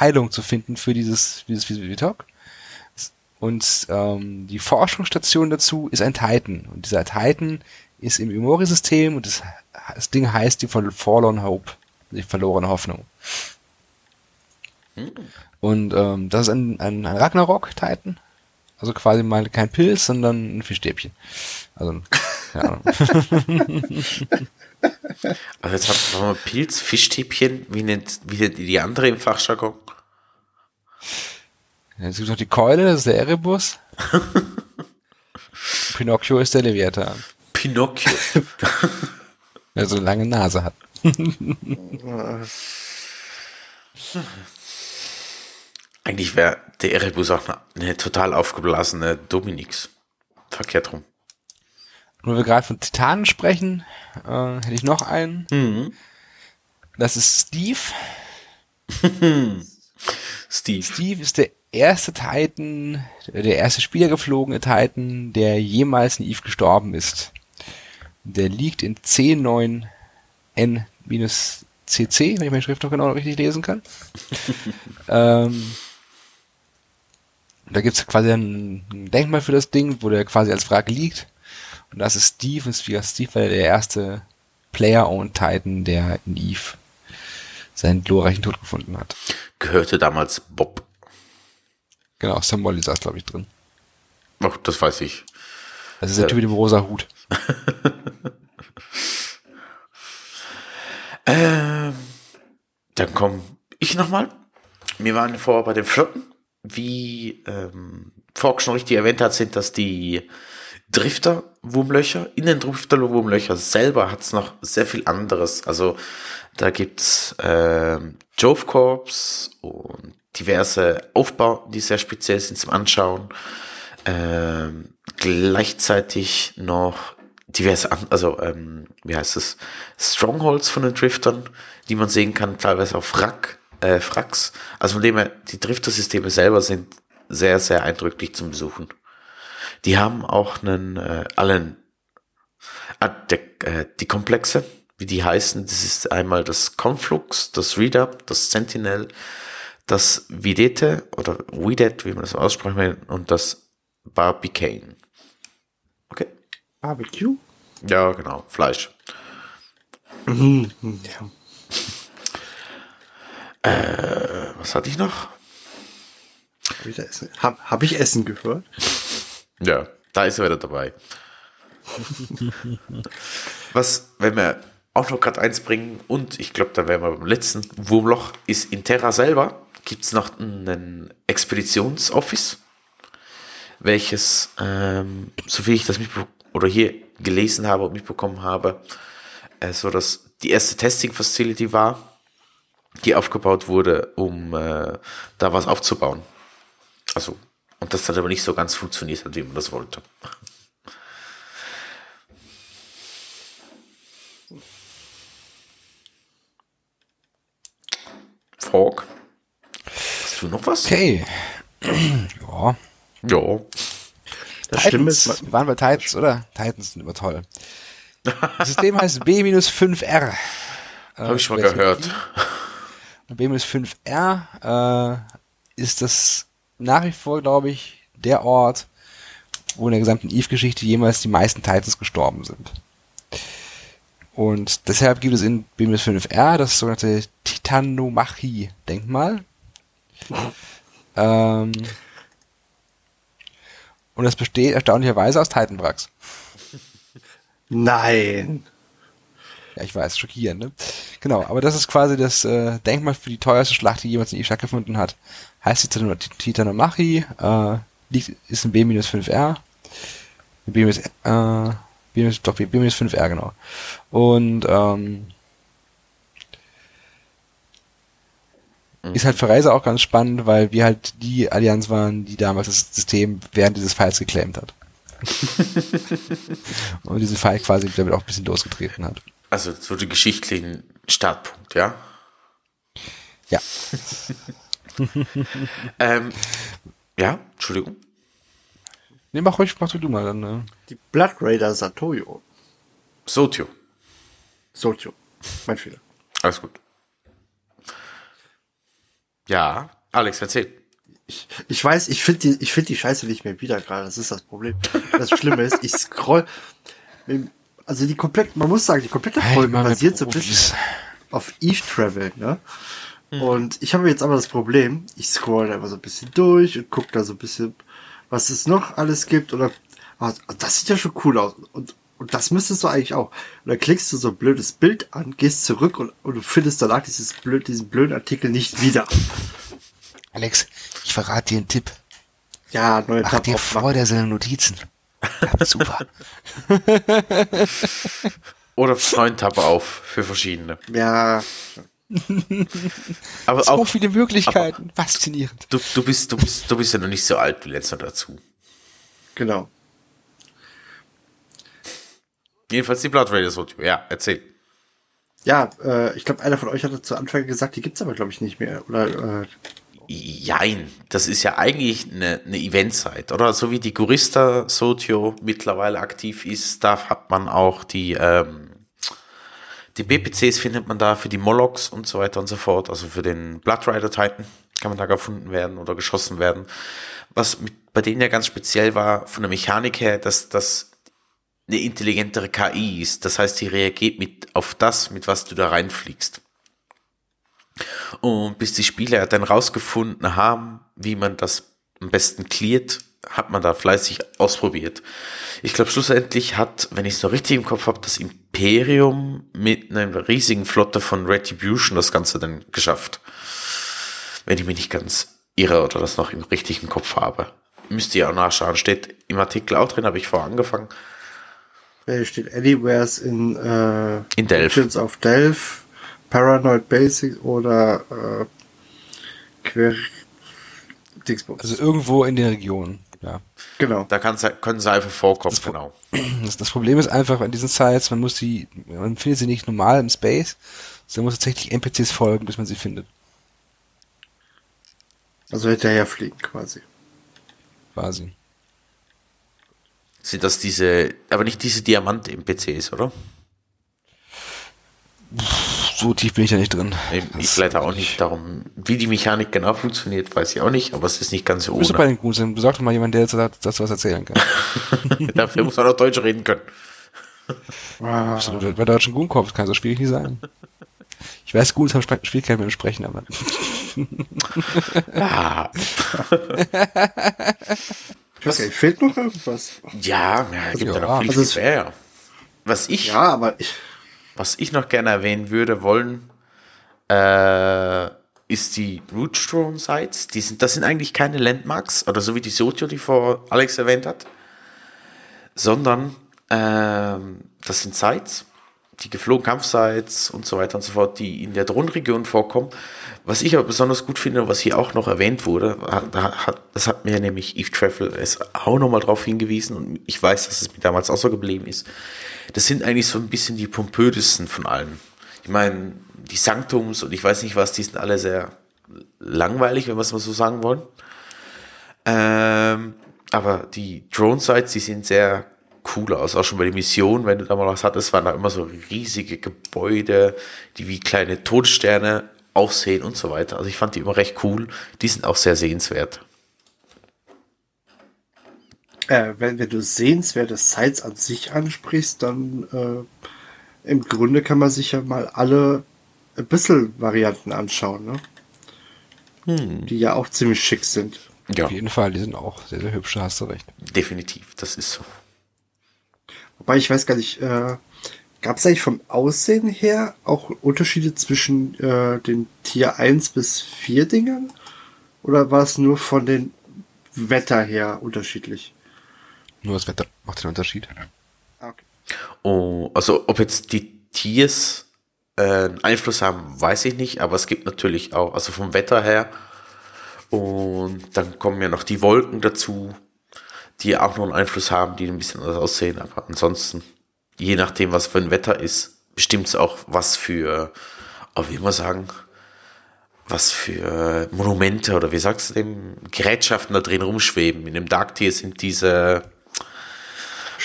Heilung zu finden für dieses, dieses Vitok. Und ähm, die Forschungsstation dazu ist ein Titan. Und dieser Titan ist im Imori-System und das, das Ding heißt die Fallen Hope, die verlorene Hoffnung. Und ähm, das ist ein, ein, ein Ragnarok-Titan. Also quasi mal kein Pilz, sondern ein Fischstäbchen. Also, keine Ahnung. Also jetzt haben wir Pilz, Fischstäbchen, wie nennt, wie nennt die die andere im Fachjargon? Es gibt noch die Keule, das ist der Erebus. Pinocchio ist der Leviathan. Pinocchio. Der so eine lange Nase hat. Eigentlich wäre der Erebus auch eine, eine total aufgeblasene Dominix. Verkehrt rum. Und wenn wir gerade von Titanen sprechen, äh, hätte ich noch einen. Mhm. Das ist Steve. Steve. Steve ist der erste Titan, der erste Spieler geflogene Titan, der jemals in Eve gestorben ist. Der liegt in C9N-CC, wenn ich meine Schrift noch genau richtig lesen kann. ähm, da gibt's quasi ein ein Denkmal für das Ding, wo der quasi als Wrack liegt. Und das ist Steve. Und Steve war der erste Player-Owned Titan, der in Eve seinen glorreichen Tod gefunden hat. Gehörte damals Bob. Genau, Samuel saß, glaube ich, drin. Ach, das weiß ich. Das ist der Ja. Typ mit dem rosa Hut. Ähm, dann komme ich nochmal. Wir waren vor bei den Flotten. Wie ähm, Fork schon richtig erwähnt hat, sind das die Drifter-Wurmlöcher. In den Drifter-Wurmlöcher selber hat es noch sehr viel anderes. Also da gibt's ähm, Jove Corps und diverse Aufbau, die sehr speziell sind zum Anschauen. Ähm, gleichzeitig noch diverse, also ähm, wie heißt es, Strongholds von den Driftern, die man sehen kann, teilweise auf Wrack, äh, Wracks. Also von dem her, die Drifter-Systeme selber sind sehr, sehr eindrücklich zum Besuchen. Die haben auch einen, äh, allen, ah, der, äh, die Komplexe, wie die heißen, das ist einmal das Conflux, das Readup, das Sentinel, das Videte oder Videt, wie man das aussprechen will, und das Barbicane. Barbecue? Ja, genau, Fleisch. Ja. Was hatte ich noch? Hab ich? Hab, hab ich Essen gehört? Ja, da ist er wieder dabei. Was, wenn wir auch noch gerade eins bringen, und ich glaube, da wären wir beim letzten Wurmloch, ist in Terra selber, gibt es noch einen Expeditionsoffice, welches, ähm, so wie ich das mitbe oder hier gelesen habe und mitbekommen habe, äh, so dass die erste Testing Facility war, die aufgebaut wurde, um äh, da was aufzubauen. Also, und das hat aber nicht so ganz funktioniert hat, wie man das wollte. Fork. Hast du noch was? Okay. ja. Ja. Das Schlimme ist, Titans. man- Wir waren bei Titans, oder? Titans sind immer toll. Das System heißt B-5R. Habe ich schon mal gehört. Und B-5R äh, ist das nach wie vor, glaube ich, der Ort, wo in der gesamten Eve-Geschichte jemals die meisten Titans gestorben sind. Und deshalb gibt es in B-5R das sogenannte Titanomachie-Denkmal. ähm, und das besteht erstaunlicherweise aus Titanwracks. Nein. Ja, ich weiß, schockierend, ne? Genau, aber das ist quasi das äh, Denkmal für die teuerste Schlacht, die jemals in Eve stattgefunden hat. Heißt Titan Titanomachy, äh, liegt, ist ein B-5R. B- äh, B- doch, B-5R, genau. Und, ähm, ist halt für Reise auch ganz spannend, weil wir halt die Allianz waren, die damals das System während dieses Fights geclaimt hat. Und diesen Fight quasi damit auch ein bisschen losgetreten hat. Also so die geschichtlichen Startpunkt, ja? Ja. Ähm, ja, Entschuldigung. Nee, mach ruhig, mach du mal dann. Ne? Die Blood Raider Satoyo. Sotio. Sotio. Mein Fehler. Alles gut. Ja, Alex, erzähl. Ich, ich weiß, ich finde die, ich find die Scheiße nicht mehr wieder gerade. Das ist das Problem. Das Schlimme ist, ich scroll. Also die komplett, man muss sagen, die komplette Folge mit basiert so ein Profis. bisschen auf Eve Travel, ne? Und ich habe jetzt aber das Problem, ich scroll da immer so ein bisschen durch und gucke da so ein bisschen, was es noch alles gibt. Oder ah, das sieht ja schon cool aus. Und, und das müsstest du eigentlich auch. Und dann klickst du so ein blödes Bild an, gehst zurück und, und du findest danach dieses blöd, diesen blöden Artikel nicht wieder. Alex, Ich verrate dir einen Tipp. Ja, neue Mach Tab dir aufmachen. vor der Sendung Notizen. Ja, super. Oder neuen Tab auf für verschiedene. Ja, Aber So auch, viele Möglichkeiten. Faszinierend. du, du, bist, du, bist, du bist ja noch nicht so alt, du lernst noch dazu. genau. Jedenfalls die Blood Raiders Audio. Ja, erzähl. Ja, äh, ich glaube, einer von euch hatte zu Anfang gesagt, die gibt's aber, glaube ich, nicht mehr. Oder äh, Jein, das ist ja eigentlich eine, eine Eventzeit, oder? So wie die Gurista Sotio mittlerweile aktiv ist, da hat man auch die, ähm, die BPCs findet man da für die Molochs und so weiter und so fort, also für den Blood Rider Titan kann man da gefunden werden oder geschossen werden. Was mit, bei denen ja ganz speziell war, von der Mechanik her, dass das eine intelligentere KI ist. Das heißt, die reagiert mit auf das, mit was du da reinfliegst. Und bis die Spieler dann rausgefunden haben, wie man das am besten cleart, hat man da fleißig ausprobiert. Ich glaube, schlussendlich hat, wenn ich es noch richtig im Kopf habe, das Imperium mit einer riesigen Flotte von Retribution das Ganze dann geschafft. Wenn ich mich nicht ganz irre oder das noch im richtigen Kopf habe. Müsst ihr auch nachschauen. Steht im Artikel auch drin, habe ich vorher angefangen. Hier steht Anywheres in, äh, In Delph. Legends of Delph, Paranoid Basics oder äh, Quer Dingsbums. Also irgendwo in der Region. Ja. genau. Da kann's, können sie einfach vorkommen, Das- genau. Das, das Problem ist einfach an diesen Sites, man muss die, man findet sie nicht normal im Space, sondern muss tatsächlich NPCs folgen, bis man sie findet. Also hinterher fliegen quasi. Quasi. Sind das diese, aber nicht diese Diamant-NPCs, oder? So tief bin ich da nicht drin. Ich, leider auch nicht darum, wie die Mechanik genau funktioniert, weiß ich auch nicht, aber es ist nicht ganz so doch bei ohne. den Guten sein. Besorg doch mal jemanden, der dazu, was erzählen kann. Dafür muss man auch Deutsch reden können. Ah, Absolut. Bei deutschen Goonkorps kann so schwierig nicht sein. Ich weiß, Goons haben Schwierigkeiten mit dem Sprechen, aber Ah, gar nicht, fehlt noch irgendwas? ja, ja, es gibt ja, noch viel, also viel mehr. Was ich, Ja, aber ich, was ich noch gerne erwähnen würde wollen, äh, ist die Rootstone Sites. Die sind, das sind eigentlich keine Landmarks, oder so wie die Sotio, die vor Alex erwähnt hat, sondern ähm, das sind Sites, die geflogen Kampfsites und so weiter und so fort, die in der Drohnenregion vorkommen. Was ich aber besonders gut finde, was hier auch noch erwähnt wurde, das hat mir nämlich Eve Treffel es auch nochmal drauf hingewiesen und ich weiß, dass es mir damals auch so geblieben ist. Das sind eigentlich so ein bisschen die pompösesten von allen. Ich meine, die Sanktums und ich weiß nicht was, die sind alle sehr langweilig, wenn wir es mal so sagen wollen. Ähm, aber die Drone-Sites, die sehen sehr cool aus. Auch schon bei der Mission, wenn du da mal was hattest, waren da immer so riesige Gebäude, die wie kleine Todessterne aussehen und so weiter. Also ich fand die immer recht cool. Die sind auch sehr sehenswert. äh, wenn, wenn du sehenswerte Sites an sich ansprichst, dann äh, im Grunde kann man sich ja mal alle ein bisschen Varianten anschauen, ne? Die ja auch ziemlich schick sind. Ja, auf jeden Fall, die sind auch sehr, sehr hübsch, da hast du recht. definitiv. Das ist so. Wobei ich weiß gar nicht, äh, gab es eigentlich vom Aussehen her auch Unterschiede zwischen äh, den Tier 1 bis 4 Dingern? Oder war es nur von den Wetter her unterschiedlich? Nur das Wetter macht den Unterschied. Ah, Okay. Oh, also ob jetzt die Tiers äh, einen Einfluss haben, weiß ich nicht, aber es gibt natürlich auch, also vom Wetter her, und dann kommen ja noch die Wolken dazu, die auch noch einen Einfluss haben, die ein bisschen anders aussehen, aber ansonsten, je nachdem, was für ein Wetter ist, bestimmt es auch, was für, oh, wie immer sagen, was für Monumente oder wie sagst du dem, Gerätschaften da drin rumschweben. In dem Dark Tier sind diese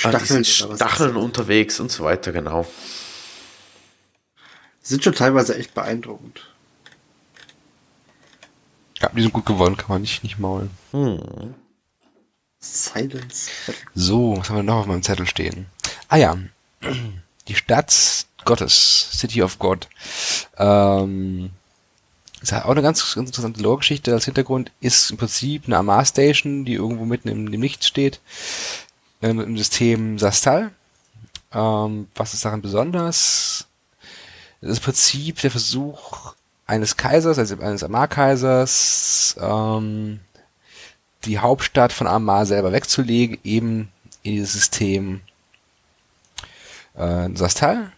Ah, die Stacheln, was Stacheln unterwegs und so weiter, genau. sind schon teilweise echt beeindruckend. Ja, die sind gut geworden, kann man nicht, nicht maulen. Silence. So, was haben wir noch auf meinem Zettel stehen? Ah ja, die Stadt Gottes, City of God. Ähm, hat auch eine ganz, ganz interessante Lore-Geschichte als Hintergrund. Ist im Prinzip eine Amar Station, die irgendwo mitten im, im Nichts steht, ähm, im System Sastal. Ähm, was ist daran besonders? Das ist im Prinzip der Versuch eines Kaisers, also eines Amar-Kaisers, ähm, die Hauptstadt von Amar selber wegzulegen, eben in dieses System äh, Sastal,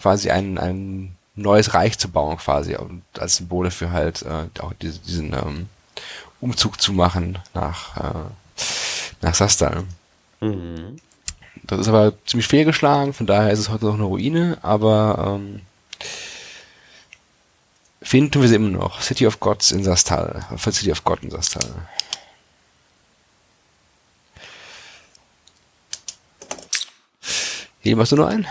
quasi ein, ein neues Reich zu bauen, quasi, und als Symbole für halt äh, auch diese, diesen ähm, Umzug zu machen nach, äh, nach Sastal. Mhm. Das ist aber ziemlich fehlgeschlagen, von daher ist es heute noch eine Ruine, aber ähm, finden wir sie immer noch. City of Gods in Sastal. City of God in Sastal. Hier machst du noch einen?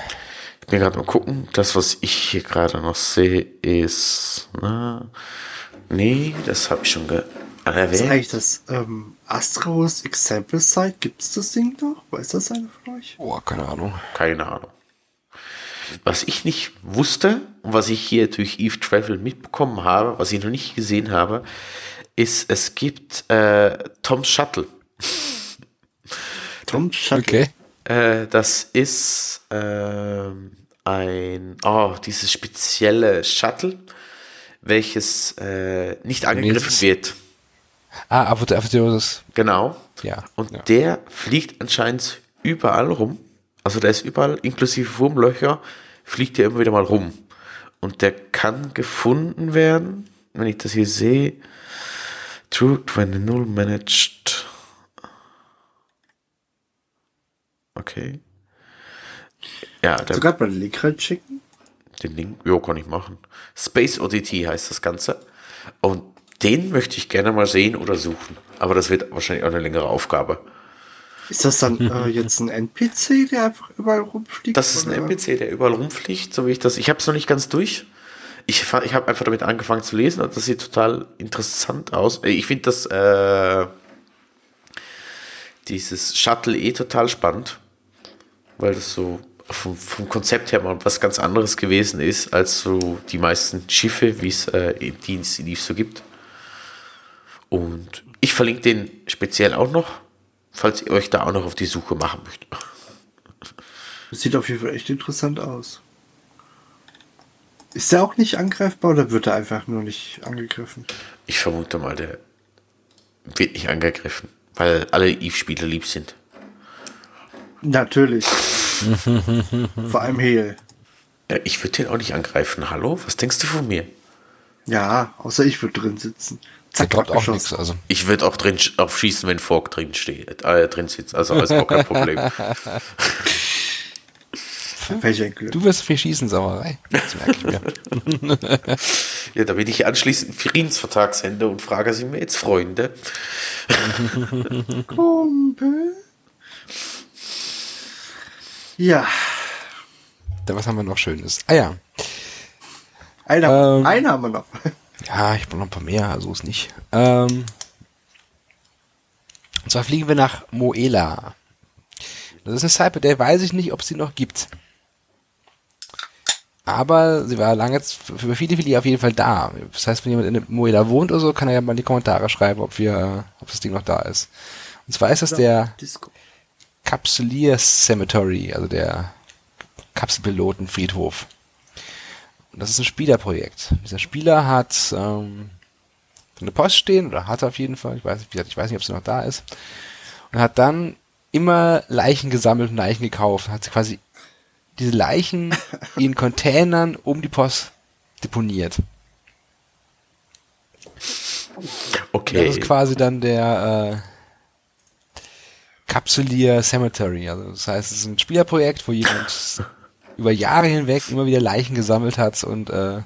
Ich bin gerade mal gucken. Das, was ich hier gerade noch sehe, ist. Na, nee, das habe ich schon ge Das ist erwähnt. eigentlich das ähm, Astros Example Site. Gibt es das Ding noch? Weiß das einer von euch? Oh, keine Ahnung. Keine Ahnung. Was ich nicht wusste und was ich hier durch Eve Travel mitbekommen habe, was ich noch nicht gesehen habe, ist, es gibt äh, Tom's Shuttle. Tom Shuttle. Okay. Äh, das ist ähm, ein, oh, dieses spezielle Shuttle, welches äh, nicht angegriffen Nils. wird. Ah, Apothe- Apotheosis. Genau. Ja. Und ja. der fliegt anscheinend überall rum. Also der ist überall, inklusive Wurmlöcher, fliegt der immer wieder mal rum. Und der kann gefunden werden, wenn ich das hier sehe. True 20 managed. Okay. Ja, der, Sogar bei Link reinschicken? den Link, jo, kann ich machen. Space Oddity heißt das Ganze. Und den möchte ich gerne mal sehen oder suchen. Aber das wird wahrscheinlich auch eine längere Aufgabe. Ist das dann äh, jetzt ein NPC, der einfach überall rumfliegt? Das ist ein oder? NPC, der überall rumfliegt, so wie ich das. Ich habe es noch nicht ganz durch. Ich, ich habe einfach damit angefangen zu lesen und das sieht total interessant aus. Äh, Ich finde das äh, dieses Shuttle eh total spannend, weil das so vom, vom Konzept her mal was ganz anderes gewesen ist als so die meisten Schiffe, wie es äh, in Dienst in Eve so gibt. Und ich verlinke den speziell auch noch, falls ihr euch da auch noch auf die Suche machen möchtet. Das sieht auf jeden Fall echt interessant aus. Ist der auch nicht angreifbar oder wird er einfach nur nicht angegriffen? Ich vermute mal, der wird nicht angegriffen, weil alle Eve-Spieler lieb sind. Natürlich. Vor allem Heal. Ja, ich würde den auch nicht angreifen. Hallo? Was denkst du von mir? Ja, außer ich würde drin sitzen. Der droppt auch nichts. Also. Ich würde auch drin auf schießen, wenn Fork drin steht, äh, drin sitzt. Also ist auch kein Problem. Du wirst viel schießen, Sauerei. Das merke ich mir. Ja, damit ich anschließend Friedensvertrag sende und frage, sind wir jetzt Freunde? Kumpel. Ja, Da, was haben wir noch Schönes? Ah ja. einer, Ähm. einer haben wir noch. Ja, ich brauche noch ein paar mehr, also ist nicht. Ähm, und zwar fliegen wir nach Moela. Das ist eine Site, bei der weiß ich nicht, ob es die noch gibt. Aber sie war lange jetzt für viele, viele auf jeden Fall da. Das heißt, wenn jemand in Moela wohnt oder so, kann er ja mal in die Kommentare schreiben, ob wir, ob das Ding noch da ist. Und zwar ist das der Disco. Capsulier Cemetery, also der Kapselpilotenfriedhof. Und das ist ein Spielerprojekt. Dieser Spieler hat ähm, eine Post stehen, oder hat auf jeden Fall, ich weiß, nicht, ich weiß nicht, ob sie noch da ist, und hat dann immer Leichen gesammelt und Leichen gekauft. Hat quasi diese Leichen in Containern um die Post deponiert. Okay. Das ist quasi dann der äh, Capsulier Cemetery. Also das heißt, es ist ein Spielerprojekt, wo jemand über Jahre hinweg immer wieder Leichen gesammelt hat und äh,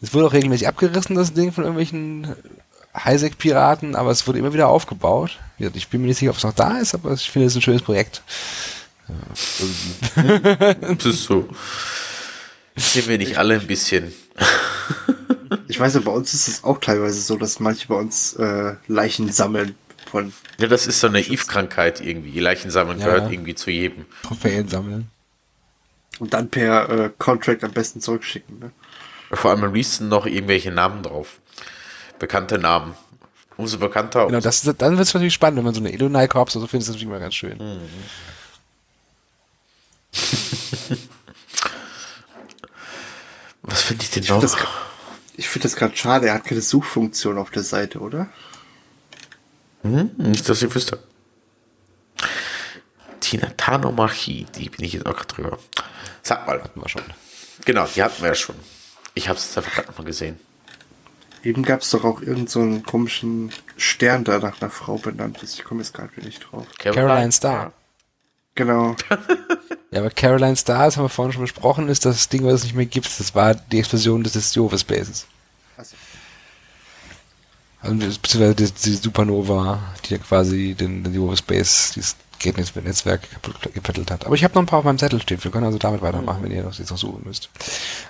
es wurde auch regelmäßig abgerissen, das Ding von irgendwelchen Highsec-Piraten, aber es wurde immer wieder aufgebaut. Ich bin mir nicht sicher, ob es noch da ist, aber ich finde es ist ein schönes Projekt. Ja. Das ist so. Sind wir nicht alle ein bisschen. Ich weiß ja, bei uns ist es auch teilweise so, dass manche bei uns äh, Leichen sammeln von. Ja, das ist so eine Eve-Krankheit irgendwie. Leichen sammeln Ja. gehört irgendwie zu jedem. Trophäen sammeln. Und dann per äh, Contract am besten zurückschicken. Ne? Vor allem am liebsten noch irgendwelche Namen drauf. Bekannte Namen. Umso bekannter. Genau, das, dann wird es natürlich spannend, wenn man so eine Illinois Corps oder so findet, ist das natürlich immer ganz schön. Was finde ich denn Ich finde noch? das, ich find das gerade schade, er hat keine Suchfunktion auf der Seite, oder? Hm, nicht, dass ich wüsste. Tinatanomachie, die bin ich jetzt auch gerade drüber. Sag mal. Hatten wir schon. Genau, die hatten wir ja schon. Ich habe es jetzt einfach gerade nochmal gesehen. Eben gab es doch auch irgendeinen so einen komischen Stern, der nach einer Frau benannt ist. Ich komme jetzt gerade wieder nicht drauf. Caroline Star. Genau. Ja, aber Caroline Star, das haben wir vorhin schon besprochen, ist das Ding, was es nicht mehr gibt. Das war die Explosion des Discover Spaces. Also, beziehungsweise die, die Supernova, die ja quasi den, den Space, dieses Netzwerk kaputt gepettelt hat. Aber ich habe noch ein paar auf meinem Zettel stehen. Wir können also damit weitermachen, wenn ihr das jetzt noch suchen müsst.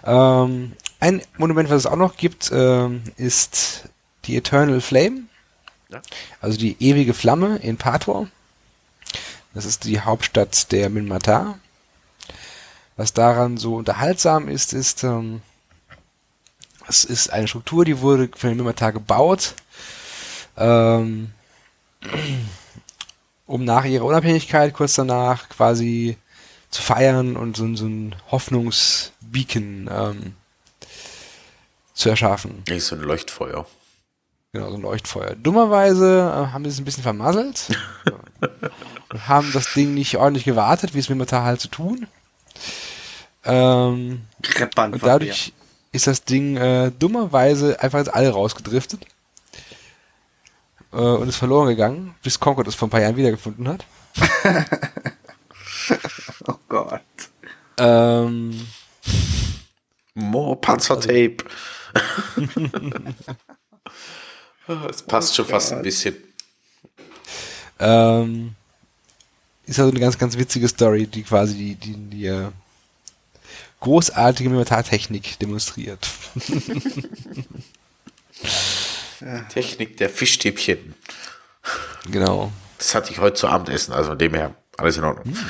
Ähm, ein Monument, was es auch noch gibt, ähm, ist die Eternal Flame. Ja. Also die ewige Flamme in Pator. Das ist die Hauptstadt der Minmatar. Was daran so unterhaltsam ist, ist, ähm, es ist eine Struktur, die wurde von den Minmatar gebaut, ähm, um nach ihrer Unabhängigkeit kurz danach quasi zu feiern und so, so ein Hoffnungsbeacon ähm, zu erschaffen. Nicht so ein Leuchtfeuer. Genau, so ein Leuchtfeuer. Dummerweise äh, haben sie es ein bisschen vermasselt. und haben das Ding nicht ordentlich gewartet, wie es Mimitar halt zu tun. Ähm, und dadurch ist das Ding äh, dummerweise einfach ins All rausgedriftet. Äh, und ist verloren gegangen, bis Concord es vor ein paar Jahren wiedergefunden hat. Oh Gott. Ähm, More Panzertape. Es passt schon fast ein bisschen. ähm, ist also eine ganz, ganz witzige Story, die quasi die, die, die äh, großartige Mimitar-Technik demonstriert. Technik der Fischstäbchen. genau. Das hatte ich heute zu Abendessen, also von dem her alles in Ordnung.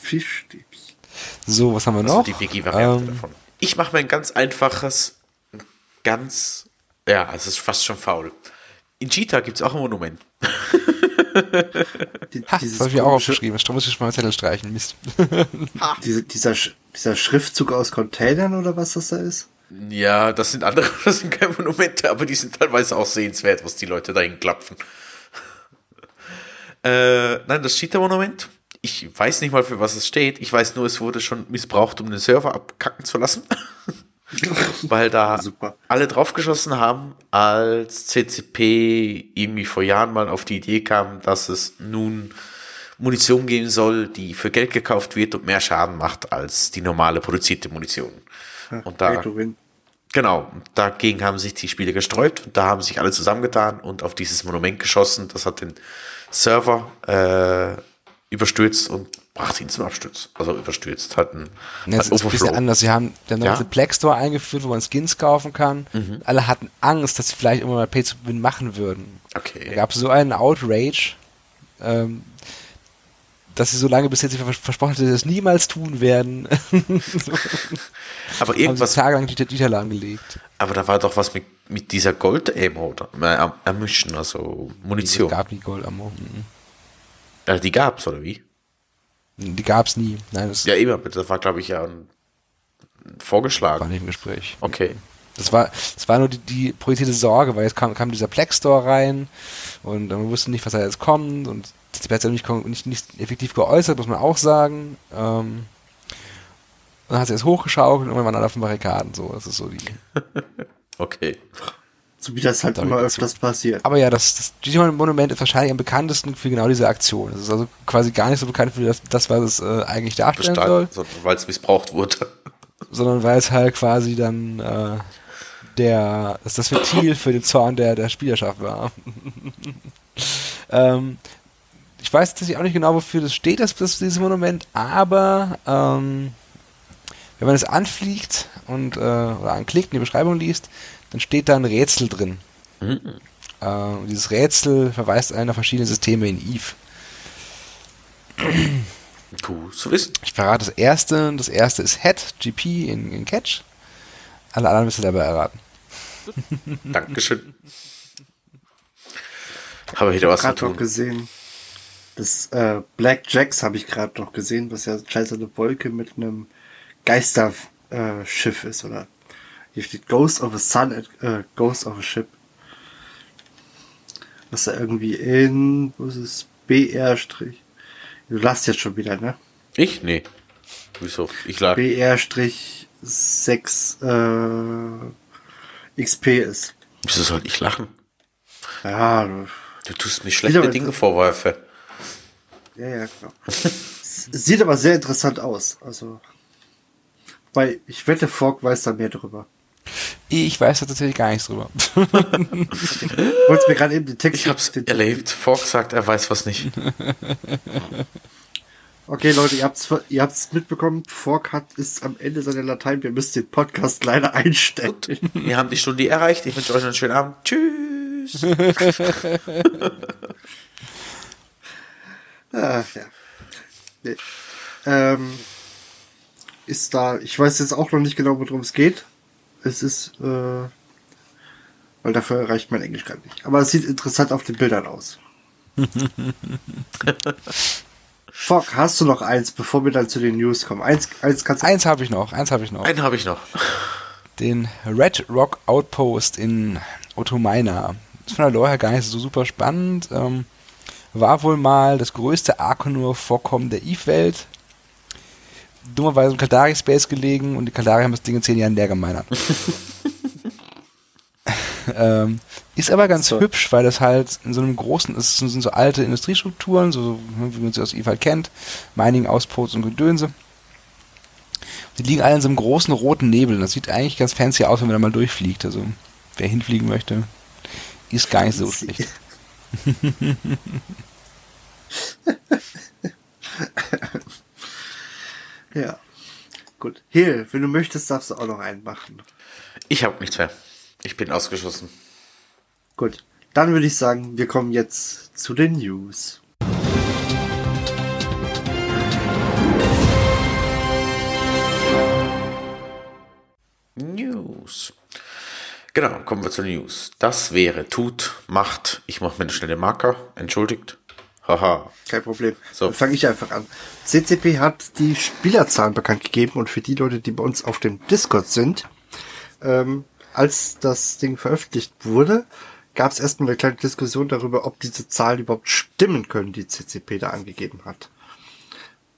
Fischstäbchen. So, was haben wir Also noch? die Wiki-Variante Ähm, davon. Ich mache mir ein ganz einfaches, ganz, ja, es ist fast schon faul. In Cheetah gibt es auch ein Monument. Die, Ha, das habe ich mir auch aufgeschrieben. Da muss ich schon mal Zettel streichen. Mist. Diese, dieser, dieser Schriftzug aus Containern oder was das da ist? Ja, das sind andere, das sind keine Monumente, aber die sind teilweise auch sehenswert, was die Leute dahin klapfen. äh, nein, das Cheetah-Monument. Ich weiß nicht mal, für was es steht. Ich weiß nur, es wurde schon missbraucht, um den Server abkacken zu lassen. Weil da Super. alle draufgeschossen haben, als CCP irgendwie vor Jahren mal auf die Idee kam, dass es nun Munition geben soll, die für Geld gekauft wird und mehr Schaden macht als die normale produzierte Munition. Und da. Genau, dagegen haben sich die Spieler gesträubt und da haben sich alle zusammengetan und auf dieses Monument geschossen. Das hat den Server äh, überstürzt und brachte ihn zum Absturz. Also überstürzt, hat einen, Ja, hat es ist ein bisschen anders. Sie haben dann Ja. ja. Black Store eingeführt, wo man Skins kaufen kann. Alle hatten Angst, dass sie vielleicht irgendwann mal Pay to Win machen würden. Da Okay. gab es so einen Outrage, ähm, dass sie so lange bis jetzt vers- versprochen haben, dass sie das niemals tun werden. Aber haben irgendwas, tagelang die Titel lahmgelegt. aber da war doch was mit, mit dieser Gold-Ammo, oder? Äh, Am- Ammunition, also Es Munition. gab nie Gold Ammo. Mhm. Äh, die gab's, oder wie? Die gab es nie. Nein, das Ja, eben, das war, glaube ich, ja ein ein war vorgeschlagen. nicht im Gespräch. Okay. Das war, das war nur die, die projizierte Sorge, weil jetzt kam, kam dieser Plex Store rein und man wusste nicht, was da jetzt kommt und die hat nicht, nicht, nicht effektiv geäußert, muss man auch sagen. Ähm, dann hat sie es hochgeschaukelt und irgendwann waren alle auf den Barrikaden. So, das ist so die. Okay. So wie das halt immer öfters passiert. Aber ja, das, das Digimon-Monument ist wahrscheinlich am bekanntesten für genau diese Aktion. Es ist also quasi gar nicht so bekannt für das, das was es äh, eigentlich darstellen soll, Sondern weil es missbraucht wurde. sondern weil es halt quasi dann äh, der, das, das Ventil für den Zorn der, der Spielerschaft war. ähm, ich weiß tatsächlich auch nicht genau, wofür das steht, das, das, dieses Monument, aber ähm, wenn man es anfliegt und äh, oder anklickt und die Beschreibung liest, dann steht da ein Rätsel drin. Mhm. Äh, dieses Rätsel verweist einen auf verschiedene Systeme in Eve. Cool zu wissen. Ich verrate das erste. Das erste ist Head, GP in, in Catch. Alle anderen müssen selber erraten. Dankeschön. Habe wieder was gerade gesehen. Das äh, Black Jacks habe ich gerade noch gesehen, was ja scheiße eine Wolke mit einem Geisterschiff äh, ist, oder? Hier steht Ghost of a Sun, at, äh, Ghost of a Ship. Was er irgendwie in, wo ist es? BR Strich. Du lachst jetzt schon wieder, ne? Ich? Nee. Wieso? Ich lag. BR Strich 6 äh, XP ist. Wieso soll ich lachen? Ja, du- Du tust mir schlechte Dinge Vorwürfe. Ja, ja, klar. S- Sieht aber sehr interessant aus. Also, weil ich wette, Fork weiß da mehr drüber. Ich weiß da tatsächlich gar nichts drüber. Wolltest mir gerade eben den Text. Ich hab's den, erlebt. Fork sagt, er weiß was nicht. Okay, Leute, ihr habt's, ihr habt's mitbekommen. Fork hat ist am Ende seiner Latein. Wir müssen den Podcast leider einstellen. Wir haben die Stunde erreicht. Ich wünsche euch einen schönen Abend. Tschüss. Ach, ja. Nee. Ähm, ist da, ich weiß jetzt auch noch nicht genau, worum es geht. Es ist, äh, weil dafür reicht mein Englisch gerade nicht. Aber es sieht interessant auf den Bildern aus. Fock, hast du noch eins, bevor wir dann zu den News kommen? Eins, eins kannst du. eins habe ich noch, eins habe ich noch. Einen habe ich noch. Den Red Rock Outpost in Otomaina. Ist von der Lore her gar nicht so super spannend. Ähm, war wohl mal das größte Arcanur-Vorkommen der Eve-Welt. Dummerweise im Kaldari Space gelegen und die Kaldari haben das Ding in zehn Jahren leer gemeinert. ähm, ist aber ganz So. hübsch, weil das halt in so einem großen, es sind so alte Industriestrukturen, so wie man sie aus Eve halt kennt, Mining, Ausposts und Gedönse. Die liegen alle in so einem großen roten Nebel. Das sieht eigentlich ganz fancy aus, wenn man da mal durchfliegt. Also, wer hinfliegen möchte, ist gar nicht so schlecht. Ja. Gut. Hier, wenn du möchtest, darfst du auch noch einen machen. Ich habe nichts mehr. Ich bin ausgeschossen. Gut. Dann würde ich sagen, wir kommen jetzt zu den News. News. Genau, kommen wir zur News. Das wäre, tut, macht. Ich mache mir einen schnellen Marker. Entschuldigt. Haha. Kein Problem. So. Dann fange ich einfach an. CCP hat die Spielerzahlen bekannt gegeben und für die Leute, die bei uns auf dem Discord sind, ähm, als das Ding veröffentlicht wurde, gab es erstmal eine kleine Diskussion darüber, ob diese Zahlen überhaupt stimmen können, die CCP da angegeben hat.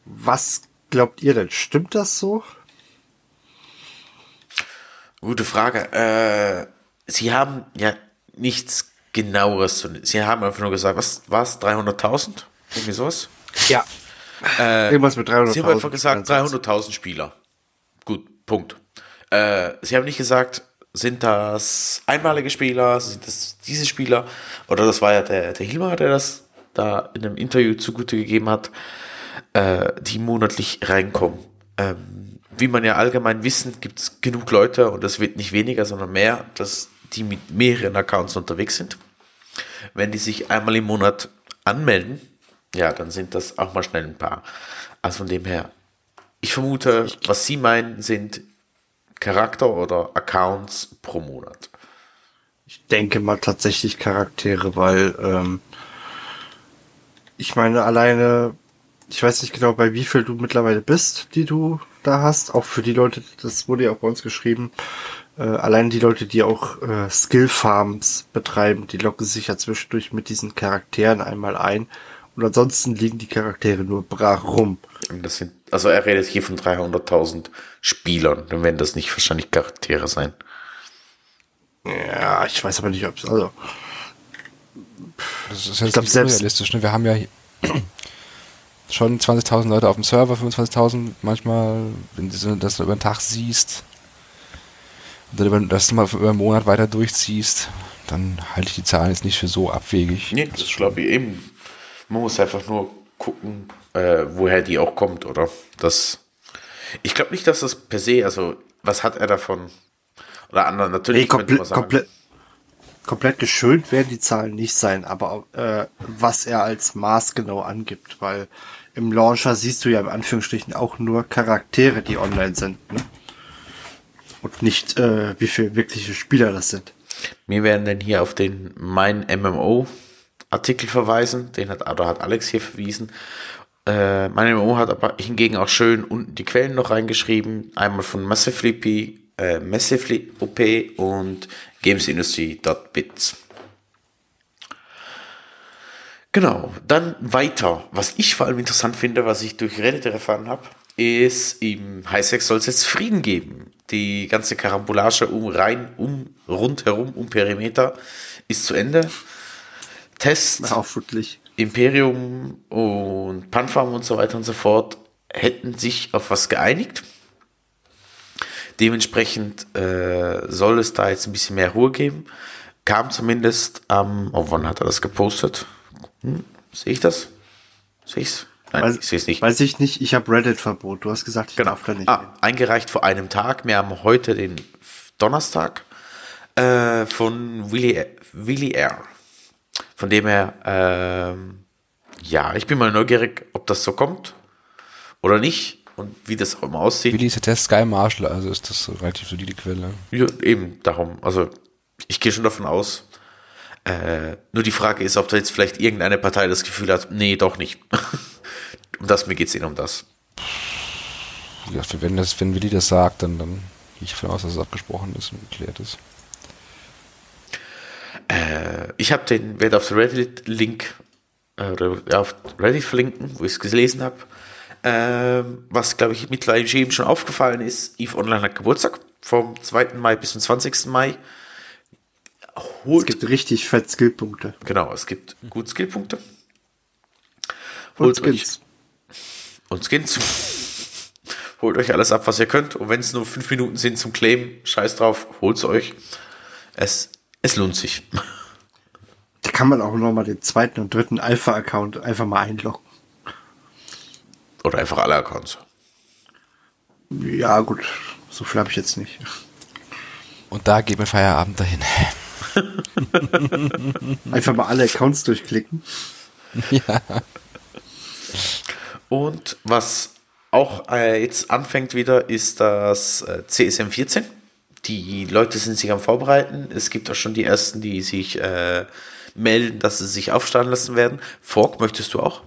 Was glaubt ihr denn? Stimmt das so? Gute Frage. Äh, Sie haben ja nichts genaueres zu. Sie haben einfach nur gesagt, was war's? 300.000? Irgendwie sowas? Ja. Irgendwas mit 300.000. Sie haben einfach gesagt 300.000 Spieler. Gut, Punkt. Äh, Sie haben nicht gesagt, sind das einmalige Spieler, sind das diese Spieler? Oder das war ja der, der Hilmar, der das da in einem Interview zugute gegeben hat, äh, die monatlich reinkommen. Ähm, wie man ja allgemein wissen, gibt es genug Leute, und das wird nicht weniger, sondern mehr, dass die mit mehreren Accounts unterwegs sind. Wenn die sich einmal im Monat anmelden, ja, dann sind das auch mal schnell ein paar. Also von dem her, ich vermute, was Sie meinen, sind Charakter oder Accounts pro Monat. Ich denke mal tatsächlich Charaktere, weil ähm, ich meine alleine, ich weiß nicht genau, bei wie viel du mittlerweile bist, die du da hast. Auch für die Leute, das wurde ja auch bei uns geschrieben. Äh, allein die Leute, die auch äh, Skill Farms betreiben, die locken sich ja zwischendurch mit diesen Charakteren einmal ein. Und ansonsten liegen die Charaktere nur brach rum. Das sind, also er redet hier von 300.000 Spielern, dann werden das nicht wahrscheinlich Charaktere sein. Ja, ich weiß aber nicht, ob es also. Das ist jetzt glaub, nicht selbst- unrealistisch. Ne? Wir haben ja hier schon 20.000 Leute auf dem Server, 25.000 manchmal, wenn du das über den Tag siehst und dann über, das mal über einen Monat weiter durchziehst, dann halte ich die Zahlen jetzt nicht für so abwegig. Nee, das glaube ich eben. Man muss einfach nur gucken, äh, woher die auch kommt, oder? Das. Ich glaube nicht, dass das per se, also was hat er davon? Oder andere, natürlich Nee, man komplett, komplett, geschönt werden die Zahlen nicht sein, aber äh, was er als Maß genau angibt, weil im Launcher siehst du ja im Anführungsstrichen auch nur Charaktere, die online sind, ne? Und nicht, äh, wie viele wirkliche Spieler das sind. Wir werden dann hier auf den Mein MMO Artikel verweisen. Den hat, oder hat Alex hier verwiesen. Äh, mein MMO hat aber hingegen auch schön unten die Quellen noch reingeschrieben. Einmal von Massively, P, äh, Massively OP und gamesindustry.bits. Genau, dann weiter. Was ich vor allem interessant finde, was ich durch Reddit erfahren habe, ist, im Highsex soll es jetzt Frieden geben. Die ganze Karambolage um rein, um, rundherum, um Perimeter ist zu Ende. Test, hoffentlich. Imperium und Panfarm und so weiter und so fort hätten sich auf was geeinigt. Dementsprechend äh, soll es da jetzt ein bisschen mehr Ruhe geben. Kam zumindest am, oh, wann hat er das gepostet? Hm, Sehe ich das? Sehe ich's? Nein, Weiß, ich sehe es nicht. Weiß ich nicht, ich habe Reddit-Verbot. Du hast gesagt, ich Genau. darf da nicht. Ah, eingereicht vor einem Tag. Wir haben heute den Donnerstag äh, von Willy, Willy R. Von dem her, ähm, ja, ich bin mal neugierig, ob das so kommt oder nicht und wie das auch immer aussieht. Willi ist der Test Sky Marshall, also ist das relativ solide Quelle. Ja, eben darum. Also ich gehe schon davon aus. Äh, nur die Frage ist, ob da jetzt vielleicht irgendeine Partei das Gefühl hat, nee, doch nicht. um das, mir geht es ihnen um das. Gesagt, wenn, das, wenn Willi das sagt, dann, dann gehe ich davon aus, dass es abgesprochen ist und geklärt ist. Äh, ich habe den, werde auf Reddit-Link äh, oder ja, auf Reddit verlinken, wo ich es gelesen habe. Ähm, was, glaube ich, mittlerweile jedem schon aufgefallen ist, Eve Online hat Geburtstag vom 2. Mai bis zum 20. Mai. Es Holt, gibt richtig fett Skillpunkte. genau, es gibt gut Skillpunkte. Und Holt euch- Skins. und Skins. Holt euch alles ab, was ihr könnt. Und wenn es nur fünf Minuten sind zum Claim, scheiß drauf, holt's euch. Es, es lohnt sich. Da kann man auch nochmal den zweiten und dritten Alpha-Account einfach mal einloggen. Oder einfach alle Accounts. Ja, gut. So viel habe ich jetzt nicht. Und da geht mein Feierabend dahin. Einfach mal alle Accounts durchklicken. ja. Und was auch äh, jetzt anfängt wieder, ist das äh, CSM 14. Die Leute sind sich am Vorbereiten. Es gibt auch schon die ersten, die sich äh, melden, dass sie sich aufstellen lassen werden. Fork, möchtest du auch?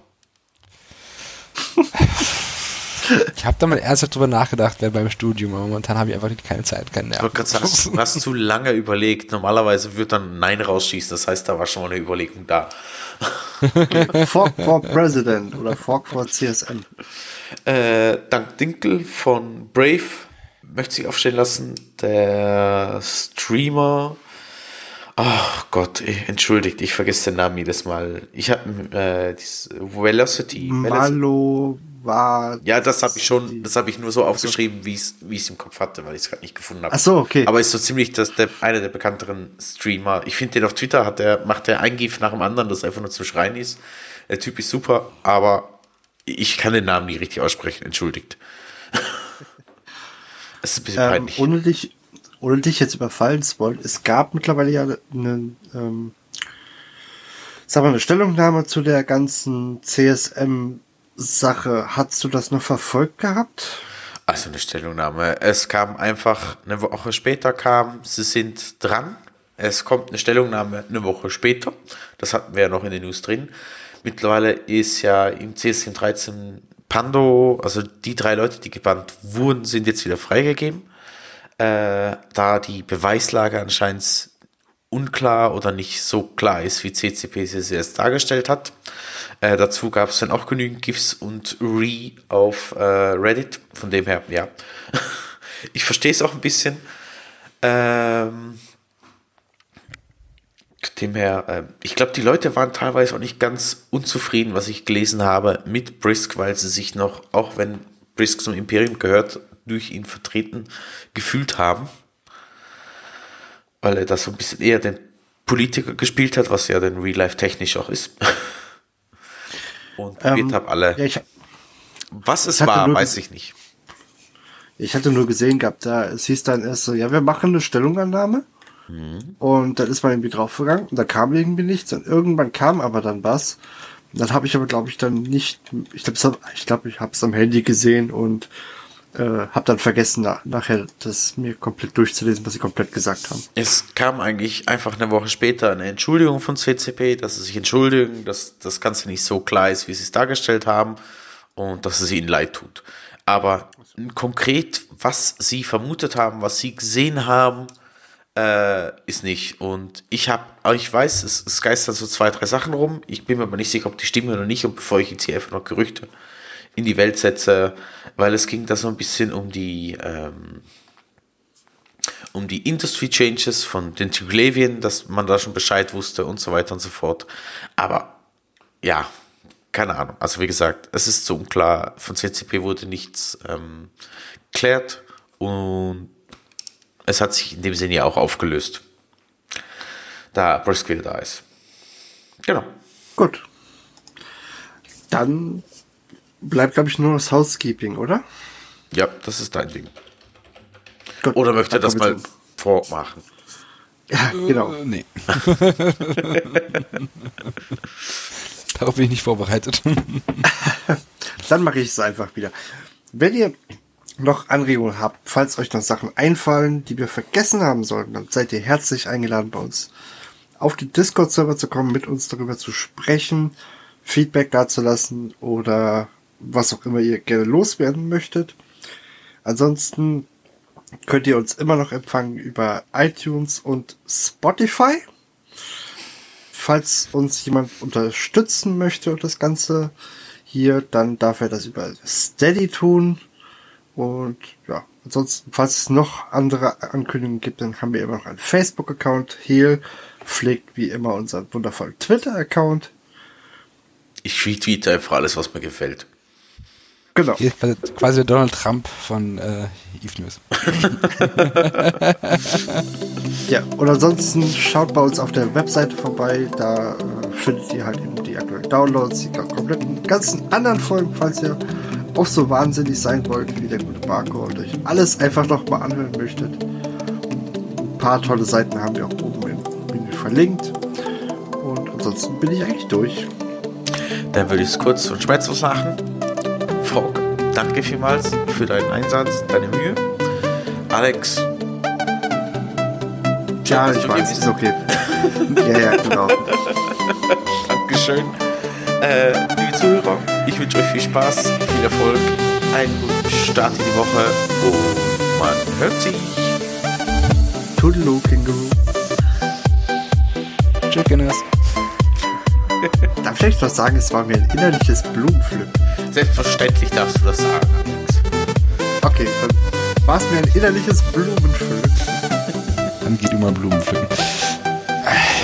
Ich habe da mal ernsthaft drüber nachgedacht während beim Studium, aber momentan habe ich einfach keine Zeit, keine Ich wollte gerade sagen, du hast zu lange überlegt. Normalerweise wird dann Nein rausschießen. Das heißt, da war schon mal eine Überlegung da. Fork for President oder Fork for CSM. Äh, Dank Dinkel von Brave möchte sich aufstehen lassen. Der Streamer. Ach Gott, entschuldigt, ich vergesse den Namen jedes Mal. Ich habe äh, Velocity. Velocity. Malo war. Ja, das habe ich schon, das habe ich nur so aufgeschrieben, wie ich es im Kopf hatte, weil ich es gerade nicht gefunden habe. Ach so, okay. Aber ist so ziemlich das, der, einer der bekannteren Streamer. Ich finde den auf Twitter, hat der, macht der ein GIF nach dem anderen, das einfach nur zum Schreien ist. Der Typ ist super, aber ich kann den Namen nicht richtig aussprechen, entschuldigt. Es ist ein bisschen Ähm, peinlich. ohne dich, ohne dich jetzt überfallen zu wollen, es gab mittlerweile ja eine, ähm, sag mal, eine Stellungnahme zu der ganzen CSM-Sache. Hast du das noch verfolgt gehabt? Also eine Stellungnahme. Es kam einfach, eine Woche später kam, sie sind dran. Es kommt eine Stellungnahme eine Woche später. Das hatten wir ja noch in den News drin. Mittlerweile ist ja im CSM 13 Pando, also die drei Leute, die gebannt wurden, sind jetzt wieder freigegeben. Äh, da die Beweislage anscheinend unklar oder nicht so klar ist, wie CCP es erst dargestellt hat. Äh, dazu gab es dann auch genügend GIFs und Re auf äh, Reddit. Von dem her, ja. ich verstehe es auch ein bisschen. Ähm, dem her, äh, ich glaube, die Leute waren teilweise auch nicht ganz unzufrieden, was ich gelesen habe, mit Brisk, weil sie sich noch, auch wenn Brisk zum Imperium gehört, durch ihn vertreten gefühlt haben. Weil er das so ein bisschen eher den Politiker gespielt hat, was ja dann Real Life technisch auch ist. Und probiert Ähm, habe alle. Ja, ich, was es war, weiß ich nicht. ich hatte nur gesehen gehabt, da es hieß dann erst so, ja, wir machen eine Stellungnahme. Und dann ist man irgendwie draufgegangen und da kam irgendwie nichts und irgendwann kam aber dann was. Und dann habe ich aber, glaube ich, dann nicht, ich glaube, ich, glaub, ich habe es am Handy gesehen und äh, habe dann vergessen, na, nachher das mir komplett durchzulesen, was sie komplett gesagt haben. Es kam eigentlich einfach eine Woche später eine Entschuldigung von CCP, dass sie sich entschuldigen, dass das Ganze nicht so klar ist, wie sie es dargestellt haben und dass es ihnen leid tut. Aber konkret, was sie vermutet haben, was sie gesehen haben, äh, ist nicht. Und ich habe, ich weiß, es, es geistern so zwei, drei Sachen rum. Ich bin mir aber nicht sicher, ob die stimmen oder nicht. Und bevor ich jetzt hier einfach noch Gerüchte in die Welt setze, weil es ging da so ein bisschen um die, ähm, um die Industry Changes von den Tyglavien, dass man da schon Bescheid wusste und so weiter und so fort. Aber ja, keine Ahnung. Also wie gesagt, es ist so unklar. Von CCP wurde nichts ähm, klärt und es hat sich in dem Sinne ja auch aufgelöst. Da Brisk wieder da ist. Genau. Gut. Dann bleibt, glaube ich, nur das Housekeeping, oder? Ja, das ist dein Ding. Gut. Oder möchte er das mal zum- vormachen? Ja, genau. Äh, nee. Darauf bin ich nicht vorbereitet. Dann mache ich es einfach wieder. Wenn ihr noch Anregungen habt, falls euch noch Sachen einfallen, die wir vergessen haben sollten, dann seid ihr herzlich eingeladen, bei uns auf die Discord-Server zu kommen, mit uns darüber zu sprechen, Feedback dazulassen oder was auch immer ihr gerne loswerden möchtet. Ansonsten könnt ihr uns immer noch empfangen über iTunes und Spotify. Falls uns jemand unterstützen möchte und das Ganze hier, dann darf er das über Steady tun. Und ja, ansonsten, falls es noch andere Ankündigungen gibt, dann haben wir immer noch einen Facebook-Account. Heal pflegt wie immer unseren wundervollen Twitter-Account. Ich retweete einfach alles, was mir gefällt. Genau. Hier ist quasi- Donald Trump von äh, Eve News. Ja, und ansonsten schaut bei uns auf der Webseite vorbei. Da äh, findet ihr halt eben die aktuellen Downloads, die kompletten ganzen anderen Folgen, falls ihr auch so wahnsinnig sein wollt wie der gute Marco und euch alles einfach nochmal anhören möchtet. Ein paar tolle Seiten haben wir auch oben im Menü verlinkt. Und ansonsten bin ich eigentlich durch. Dann würde ich es kurz und schmerzlos machen. Fogg, danke vielmals für deinen Einsatz, deine Mühe. Alex. Ja, ich weiß, ist okay. ja, ja, genau. Dankeschön. Äh, liebe Zuhörer, ich wünsche euch viel Spaß, viel Erfolg, einen guten Start in die Woche und man hört sich. Toodaloo, Känguru. Chickeners. Darf ich euch noch sagen, es war mir ein innerliches Blumenpflücken. Selbstverständlich darfst du das sagen, Alex. Okay, dann war es mir ein innerliches Blumenpflücken. Dann geht immer Blumen pflücken.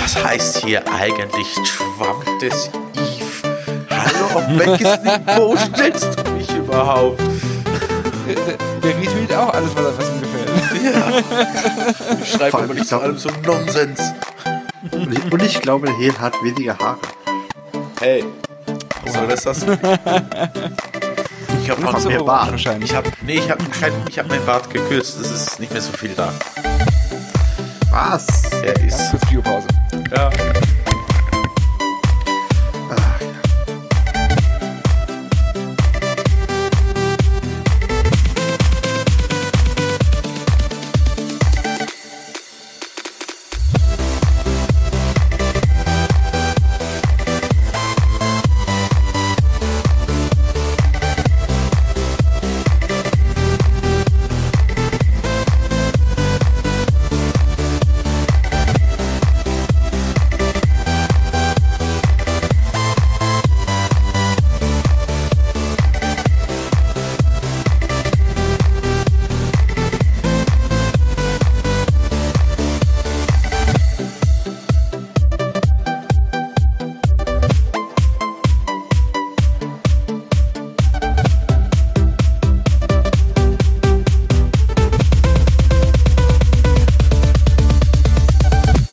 Was heißt hier eigentlich Schwamm des Eve? Hallo, auf welches Niveau stellst du mich überhaupt? Der retweet auch alles, was, was ihm gefällt. Ich schreibe Vor allem, aber ich nicht zu allem so Nonsens. Und ich, und ich glaube, Hel hat weniger Haare. Hey, was soll das das? Ich hab Noch mehr Bart. wahrscheinlich. Ich hab, nee, ich hab, kein, ich hab meinen Bart gekürzt. Es ist nicht mehr so viel da. Was? Er ist. Kurz Biopause. Ja.